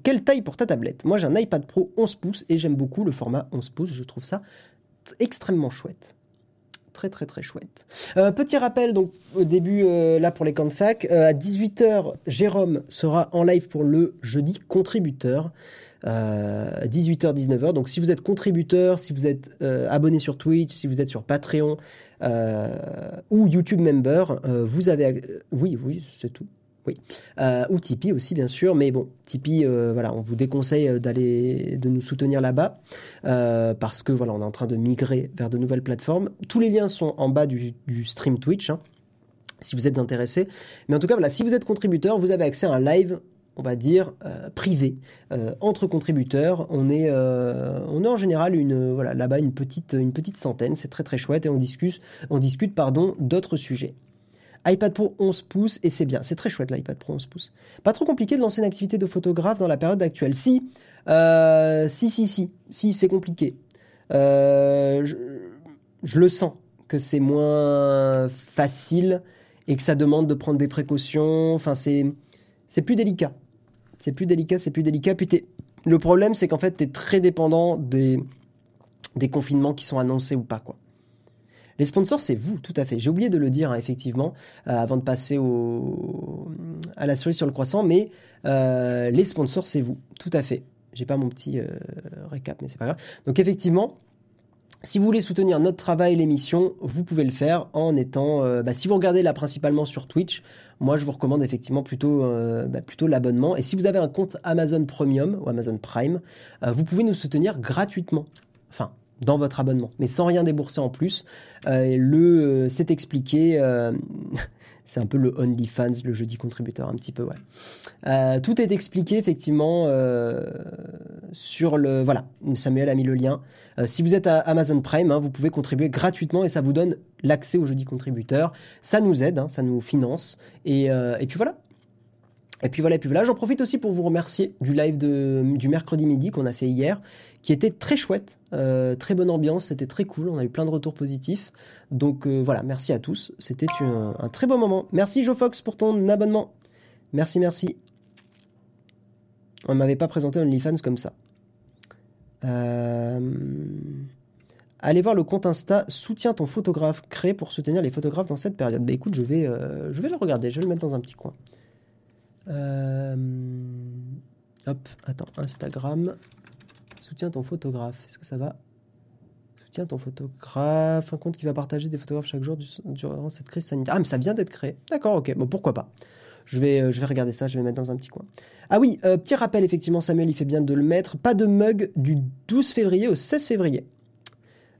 quelle taille pour ta tablette? Moi, j'ai un iPad Pro 11 pouces et j'aime beaucoup le format 11 pouces. Je trouve ça extrêmement chouette. Très, très, très chouette. Euh, petit rappel, donc, au début, euh, là, pour les camps de fac, à 18h, Jérôme sera en live pour le jeudi contributeur. Euh, 18h, 19h. Donc, si vous êtes contributeur, si vous êtes euh, abonné sur Twitch, si vous êtes sur Patreon euh, ou YouTube member, euh, vous avez. euh, oui, oui, c'est tout. Oui. Euh, ou Tipeee aussi, bien sûr. Mais bon, Tipeee, euh, voilà, on vous déconseille euh, d'aller de nous soutenir là-bas euh, parce que voilà, on est en train de migrer vers de nouvelles plateformes. Tous les liens sont en bas du, du stream Twitch. hein, si vous êtes intéressé. Mais en tout cas, voilà, si vous êtes contributeur, vous avez accès à un live, on va dire, euh, privé, euh, entre contributeurs. On est, euh, on est en général une, voilà, là-bas une petite, une petite centaine. C'est très très chouette et on discute, on discute pardon, d'autres sujets. iPad Pro 11 pouces et c'est bien, c'est très chouette l'iPad Pro 11 pouces. Pas trop compliqué de lancer une activité de photographe dans la période actuelle. Si, euh, si, si, si, si, c'est compliqué. Euh, je, je le sens que c'est moins facile et que ça demande de prendre des précautions. Enfin, c'est c'est plus délicat. C'est plus délicat, c'est plus délicat. Puis le problème, c'est qu'en fait, tu es très dépendant des, des confinements qui sont annoncés ou pas. quoi. Les sponsors, c'est vous, tout à fait. J'ai oublié de le dire, hein, effectivement, euh, avant de passer au, à la cerise sur le croissant, mais euh, les sponsors, c'est vous, tout à fait. J'ai pas mon petit euh, récap, mais c'est pas grave. Donc, effectivement, si vous voulez soutenir notre travail, l'émission, vous pouvez le faire en étant. euh, bah, si vous regardez là principalement sur Twitch, moi je vous recommande effectivement plutôt, euh, bah, plutôt l'abonnement. Et si vous avez un compte Amazon Premium ou Amazon Prime, euh, vous pouvez nous soutenir gratuitement. Enfin, dans votre abonnement, mais sans rien débourser en plus. Le c'est expliqué. c'est un peu le OnlyFans, le jeudi contributeur, un petit peu. Euh, tout est expliqué effectivement euh, sur le. Voilà, Samuel a mis le lien. Euh, si vous êtes à Amazon Prime, hein, vous pouvez contribuer gratuitement et ça vous donne l'accès au jeudi contributeur. Ça nous aide, hein, ça nous finance. Et, et puis voilà. Et puis voilà, et puis voilà. J'en profite aussi pour vous remercier du live de, du mercredi midi qu'on a fait hier, qui était très chouette, euh, très bonne ambiance, c'était très cool. On a eu plein de retours positifs. Donc euh, voilà, merci à tous. C'était un, très beau moment. Merci JoFox pour ton abonnement. Merci, merci. On ne m'avait pas présenté OnlyFans comme ça. Euh, Allez voir le compte Insta Soutiens ton photographe créé pour soutenir les photographes dans cette période. Bah écoute, je vais, je vais le regarder, je vais le mettre dans un petit coin. Hop, attends, Instagram. Soutiens ton photographe. Est-ce que ça va? Soutiens ton photographe. Un compte qui va partager des photographes chaque jour du- durant cette crise sanitaire. Ah, mais ça vient d'être créé. D'accord, ok. Bon, pourquoi pas je vais, euh, je vais regarder ça, je vais mettre dans un petit coin. Ah oui, euh, petit rappel, effectivement, Samuel, il fait bien de le mettre. Pas de mug du 12 février au 16 février.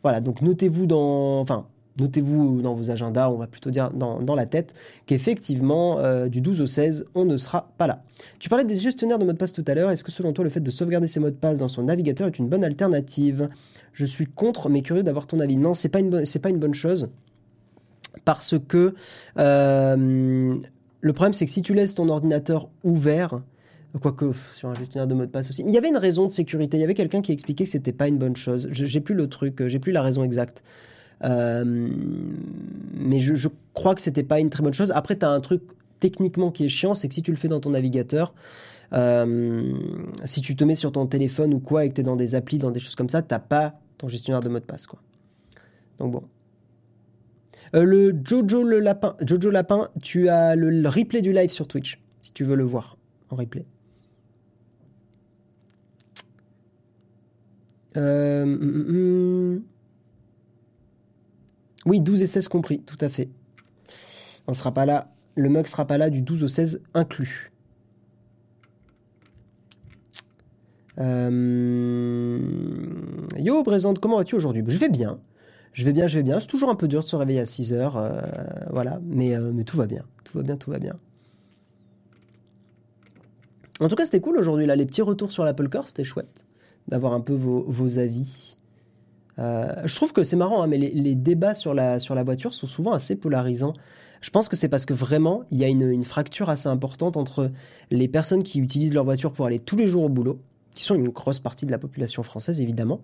Voilà, donc notez-vous dans. Enfin, notez-vous dans vos agendas, on va plutôt dire dans, la tête, qu'effectivement, euh, du 12 au 16, on ne sera pas là. Tu parlais des gestionnaires de mots de passe tout à l'heure. Est-ce que selon toi, le fait de sauvegarder ses mots de passe dans son navigateur est une bonne alternative? Je suis contre, mais curieux d'avoir ton avis. Non, c'est pas pas une bonne chose. Parce que euh, le problème, c'est que si tu laisses ton ordinateur ouvert, quoique sur un gestionnaire de mot de passe aussi, il y avait une raison de sécurité. Il y avait quelqu'un qui expliquait que c'était pas une bonne chose. J'ai plus le truc, j'ai plus la raison exacte. Euh, mais je, crois que c'était pas une très bonne chose. Après, tu as un truc techniquement qui est chiant, c'est que si tu le fais dans ton navigateur, euh, si tu te mets sur ton téléphone ou quoi et que tu es dans des applis, dans des choses comme ça, t'as pas ton gestionnaire de mot de passe. Quoi. Donc bon. Euh, le Jojo le lapin, Jojo lapin, tu as le, replay du live sur Twitch, si tu veux le voir en replay. Euh, hum, hum, hum. Oui, 12 et 16 compris, tout à fait. On sera pas là, le mug sera pas là du 12 au 16 inclus. Euh, Yo, présente, comment vas-tu aujourd'hui? Je vais bien. Je vais bien, je vais bien. C'est toujours un peu dur de se réveiller à 6 heures. euh, voilà, mais, euh, mais tout va bien. Tout va bien, tout va bien. En tout cas, c'était cool aujourd'hui. Là, les petits retours sur l'Apple Core, c'était chouette d'avoir un peu vos avis. Euh, je trouve que c'est marrant, hein, mais les, débats sur la, sur la voiture sont souvent assez polarisants. Je pense que c'est parce que vraiment, il y a une, fracture assez importante entre les personnes qui utilisent leur voiture pour aller tous les jours au boulot, qui sont une grosse partie de la population française évidemment,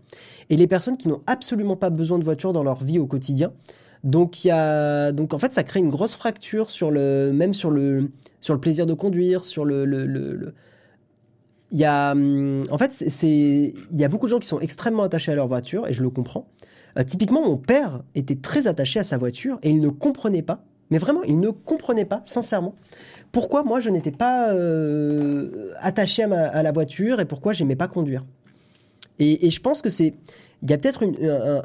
et les personnes qui n'ont absolument pas besoin de voiture dans leur vie au quotidien. Donc, y a, donc en fait, ça crée une grosse fracture sur le, même sur le, sur le plaisir de conduire, sur le- le- il y a, hum, en fait, c'est- il y a beaucoup de gens qui sont extrêmement attachés à leur voiture, et je le comprends. Euh, typiquement, mon père était très attaché à sa voiture et il ne comprenait pas, mais vraiment, il ne comprenait pas, sincèrement, pourquoi moi je n'étais pas euh, attaché à, la voiture et pourquoi j'aimais pas conduire. Et, je pense que c'est, il y a peut-être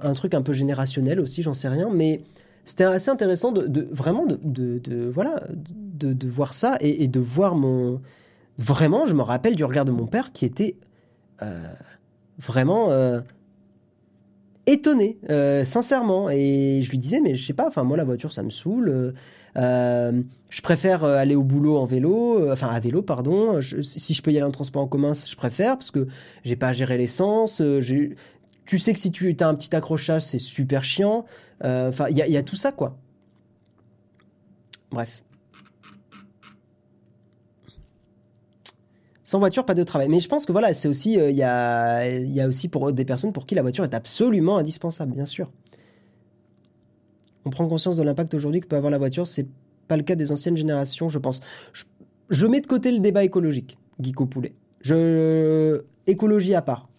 un, truc un peu générationnel aussi, j'en sais rien, mais c'était assez intéressant de, vraiment de, voilà de, voir ça et de voir mon vraiment, je me rappelle du regard de mon père qui était euh, vraiment euh, étonné, euh, sincèrement. Et je lui disais, mais je sais pas, enfin, moi, la voiture, ça me saoule. je préfère aller au boulot en vélo, enfin, à vélo, pardon. Si je peux y aller en transport en commun, je préfère parce que j'ai pas à gérer l'essence. tu sais que si tu as un petit accrochage, c'est super chiant. Enfin, il y a tout ça, quoi. Bref. Sans voiture, pas de travail. Mais je pense que voilà, c'est aussi, euh, il y, a, aussi pour des personnes pour qui la voiture est absolument indispensable, bien sûr. On prend conscience de l'impact aujourd'hui que peut avoir la voiture. C'est pas le cas des anciennes générations, je pense. Je, mets de côté le débat écologique, Guico Poulet. Je, écologie à part.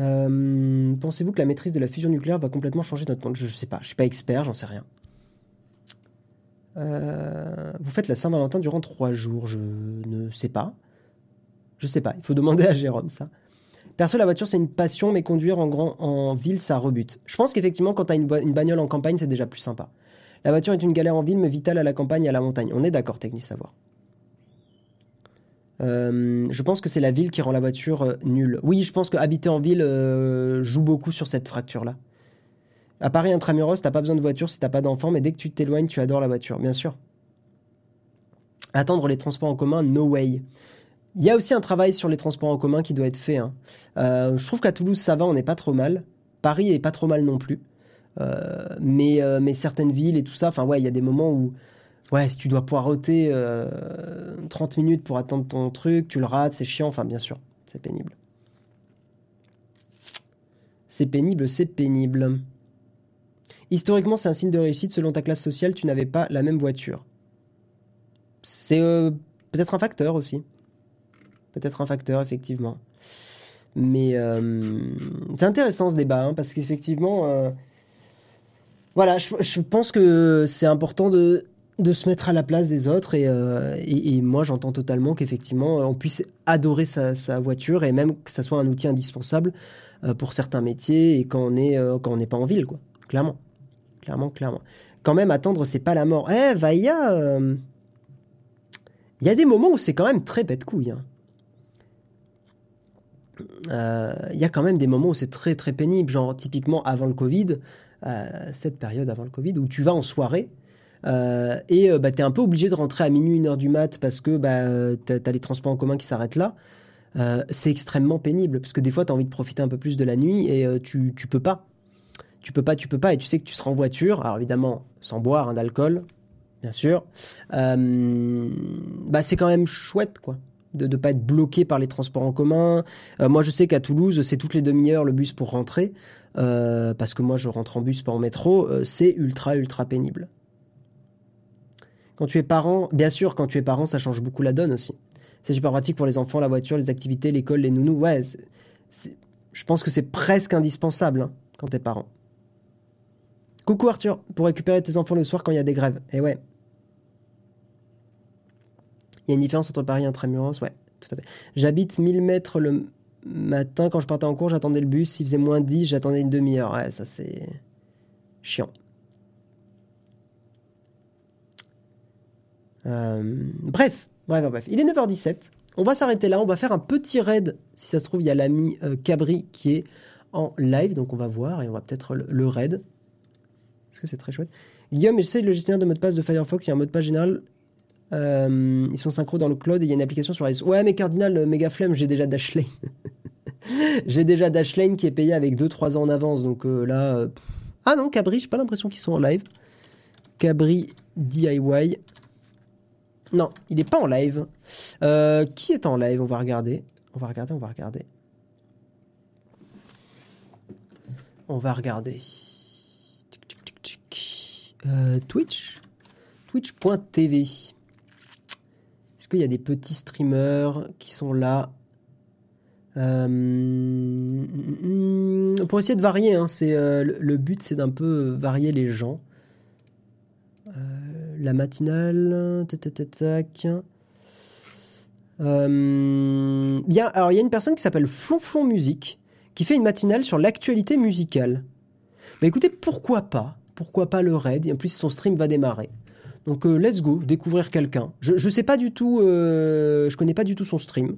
Euh, Pensez-vous que la maîtrise de la fusion nucléaire va complètement changer notre monde? Je sais pas. Je suis pas expert, j'en sais rien. Euh, vous faites la Saint-Valentin durant trois jours, je ne sais pas. Je sais pas, il faut demander à Jérôme ça. Perso, la voiture, c'est une passion, mais conduire en, grand, en ville, ça rebute. Je pense qu'effectivement, quand tu as une, une bagnole en campagne, c'est déjà plus sympa. La voiture est une galère en ville, mais vitale à la campagne et à la montagne. On est d'accord, Technique Savoir. Euh, je pense que c'est la ville qui rend la voiture euh, nulle. Oui, je pense que habiter en ville joue beaucoup sur cette fracture-là. À Paris intramuros, t'as pas besoin de voiture si t'as pas d'enfant, mais dès que tu t'éloignes, tu adores la voiture, bien sûr. Attendre les transports en commun, no way. Il y a aussi un travail sur les transports en commun qui doit être fait. hein. Euh, je trouve qu'à Toulouse, ça va, on n'est pas trop mal. Paris est pas trop mal non plus. Euh, mais, euh, mais certaines villes et tout ça, enfin ouais, il y a des moments où, ouais, si tu dois poireauter euh, 30 minutes pour attendre ton truc, tu le rates, c'est chiant, enfin bien sûr, c'est pénible. C'est pénible, c'est pénible. Historiquement, c'est un signe de réussite. Selon ta classe sociale, tu n'avais pas la même voiture. C'est euh, peut-être un facteur aussi. Peut-être un facteur, effectivement. Mais euh, c'est intéressant ce débat, hein, parce qu'effectivement, euh, voilà, je, pense que c'est important de, se mettre à la place des autres. Et, moi, j'entends totalement qu'effectivement, on puisse adorer sa, voiture et même que ça soit un outil indispensable pour certains métiers et quand on n'est pas en ville. Clairement, clairement, clairement. Quand même, attendre, c'est pas la mort. Eh, Vaïa, euh, il y a des moments où c'est quand même très bête couille. hein. Euh, Il y a quand même des moments où c'est très très pénible, genre typiquement avant le Covid, euh, cette période avant le Covid, où tu vas en soirée euh, et euh, bah, tu es un peu obligé de rentrer à minuit, une heure du mat parce que bah, tu as, les transports en commun qui s'arrêtent là. Euh, c'est extrêmement pénible parce que des fois tu as envie de profiter un peu plus de la nuit et euh, tu, tu peux pas. Tu peux pas, tu peux pas et tu sais que tu seras en voiture, alors évidemment sans boire, hein, d'alcool, bien sûr. Euh, bah, c'est quand même chouette quoi de ne pas être bloqué par les transports en commun. Euh, moi, je sais qu'à Toulouse, c'est toutes les demi-heures le bus pour rentrer, euh, parce que moi, je rentre en bus, pas en métro. C'est ultra, ultra pénible. Quand tu es parent, bien sûr, quand tu es parent, ça change beaucoup la donne aussi. C'est super pratique pour les enfants, la voiture, les activités, l'école, les nounous. Ouais, je pense que c'est presque indispensable hein, quand t'es parent. Coucou Arthur, pour récupérer tes enfants le soir quand il y a des grèves. Et ouais, il y a une différence entre Paris et Intramuros, ouais, tout à fait. J'habite 1000 mètres le matin, quand je partais en cours, j'attendais le bus, il faisait moins 10, j'attendais une demi-heure. Ouais, ça c'est chiant. Euh, bref, bref, bref. Il est 9h17. On va s'arrêter là. On va faire un petit raid. Si ça se trouve, il y a l'ami euh, Cabri qui est en live. Donc on va voir et on va peut-être le raid. Parce que c'est très chouette. Guillaume, j'essaie le gestionnaire de mot de passe de Firefox. Il y a un mot de passe général. Euh, ils sont synchro dans le cloud et il y a une application sur iOS. Ouais, mais Cardinal, euh, méga flemme, j'ai déjà Dashlane. j'ai déjà Dashlane qui est payé avec 2-3 ans en avance. Donc euh, là. Ah non, Cabri, j'ai pas l'impression qu'ils sont en live. Cabri DIY. Non, il n'est pas en live. Qui est en live? On va regarder. On va regarder, on va regarder. On va regarder. Euh, Twitch Twitch.tv. Est-ce qu'il y a des petits streamers qui sont là Euh, mm, Pour essayer de varier, hein, c'est, euh, le, but c'est d'un peu varier les gens. La matinale. Euh, il y a, alors il y a une personne qui s'appelle Flonflon Musique qui fait une matinale sur l'actualité musicale. Bah écoutez, pourquoi pas Pourquoi pas le raid Et en plus, son stream va démarrer. Donc euh, let's go, découvrir quelqu'un. Je, je sais pas du tout, euh, je connais pas du tout son stream.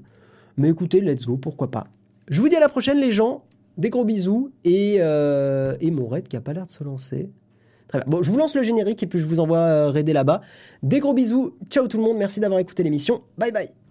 Mais écoutez, let's go, pourquoi pas. Je vous dis à la prochaine les gens. Des gros bisous. Et, euh, et mon raid qui a pas l'air de se lancer. Très bien. Bon, je vous lance le générique et puis je vous envoie euh, raider là-bas. Des gros bisous. Ciao tout le monde. Merci d'avoir écouté l'émission. Bye bye.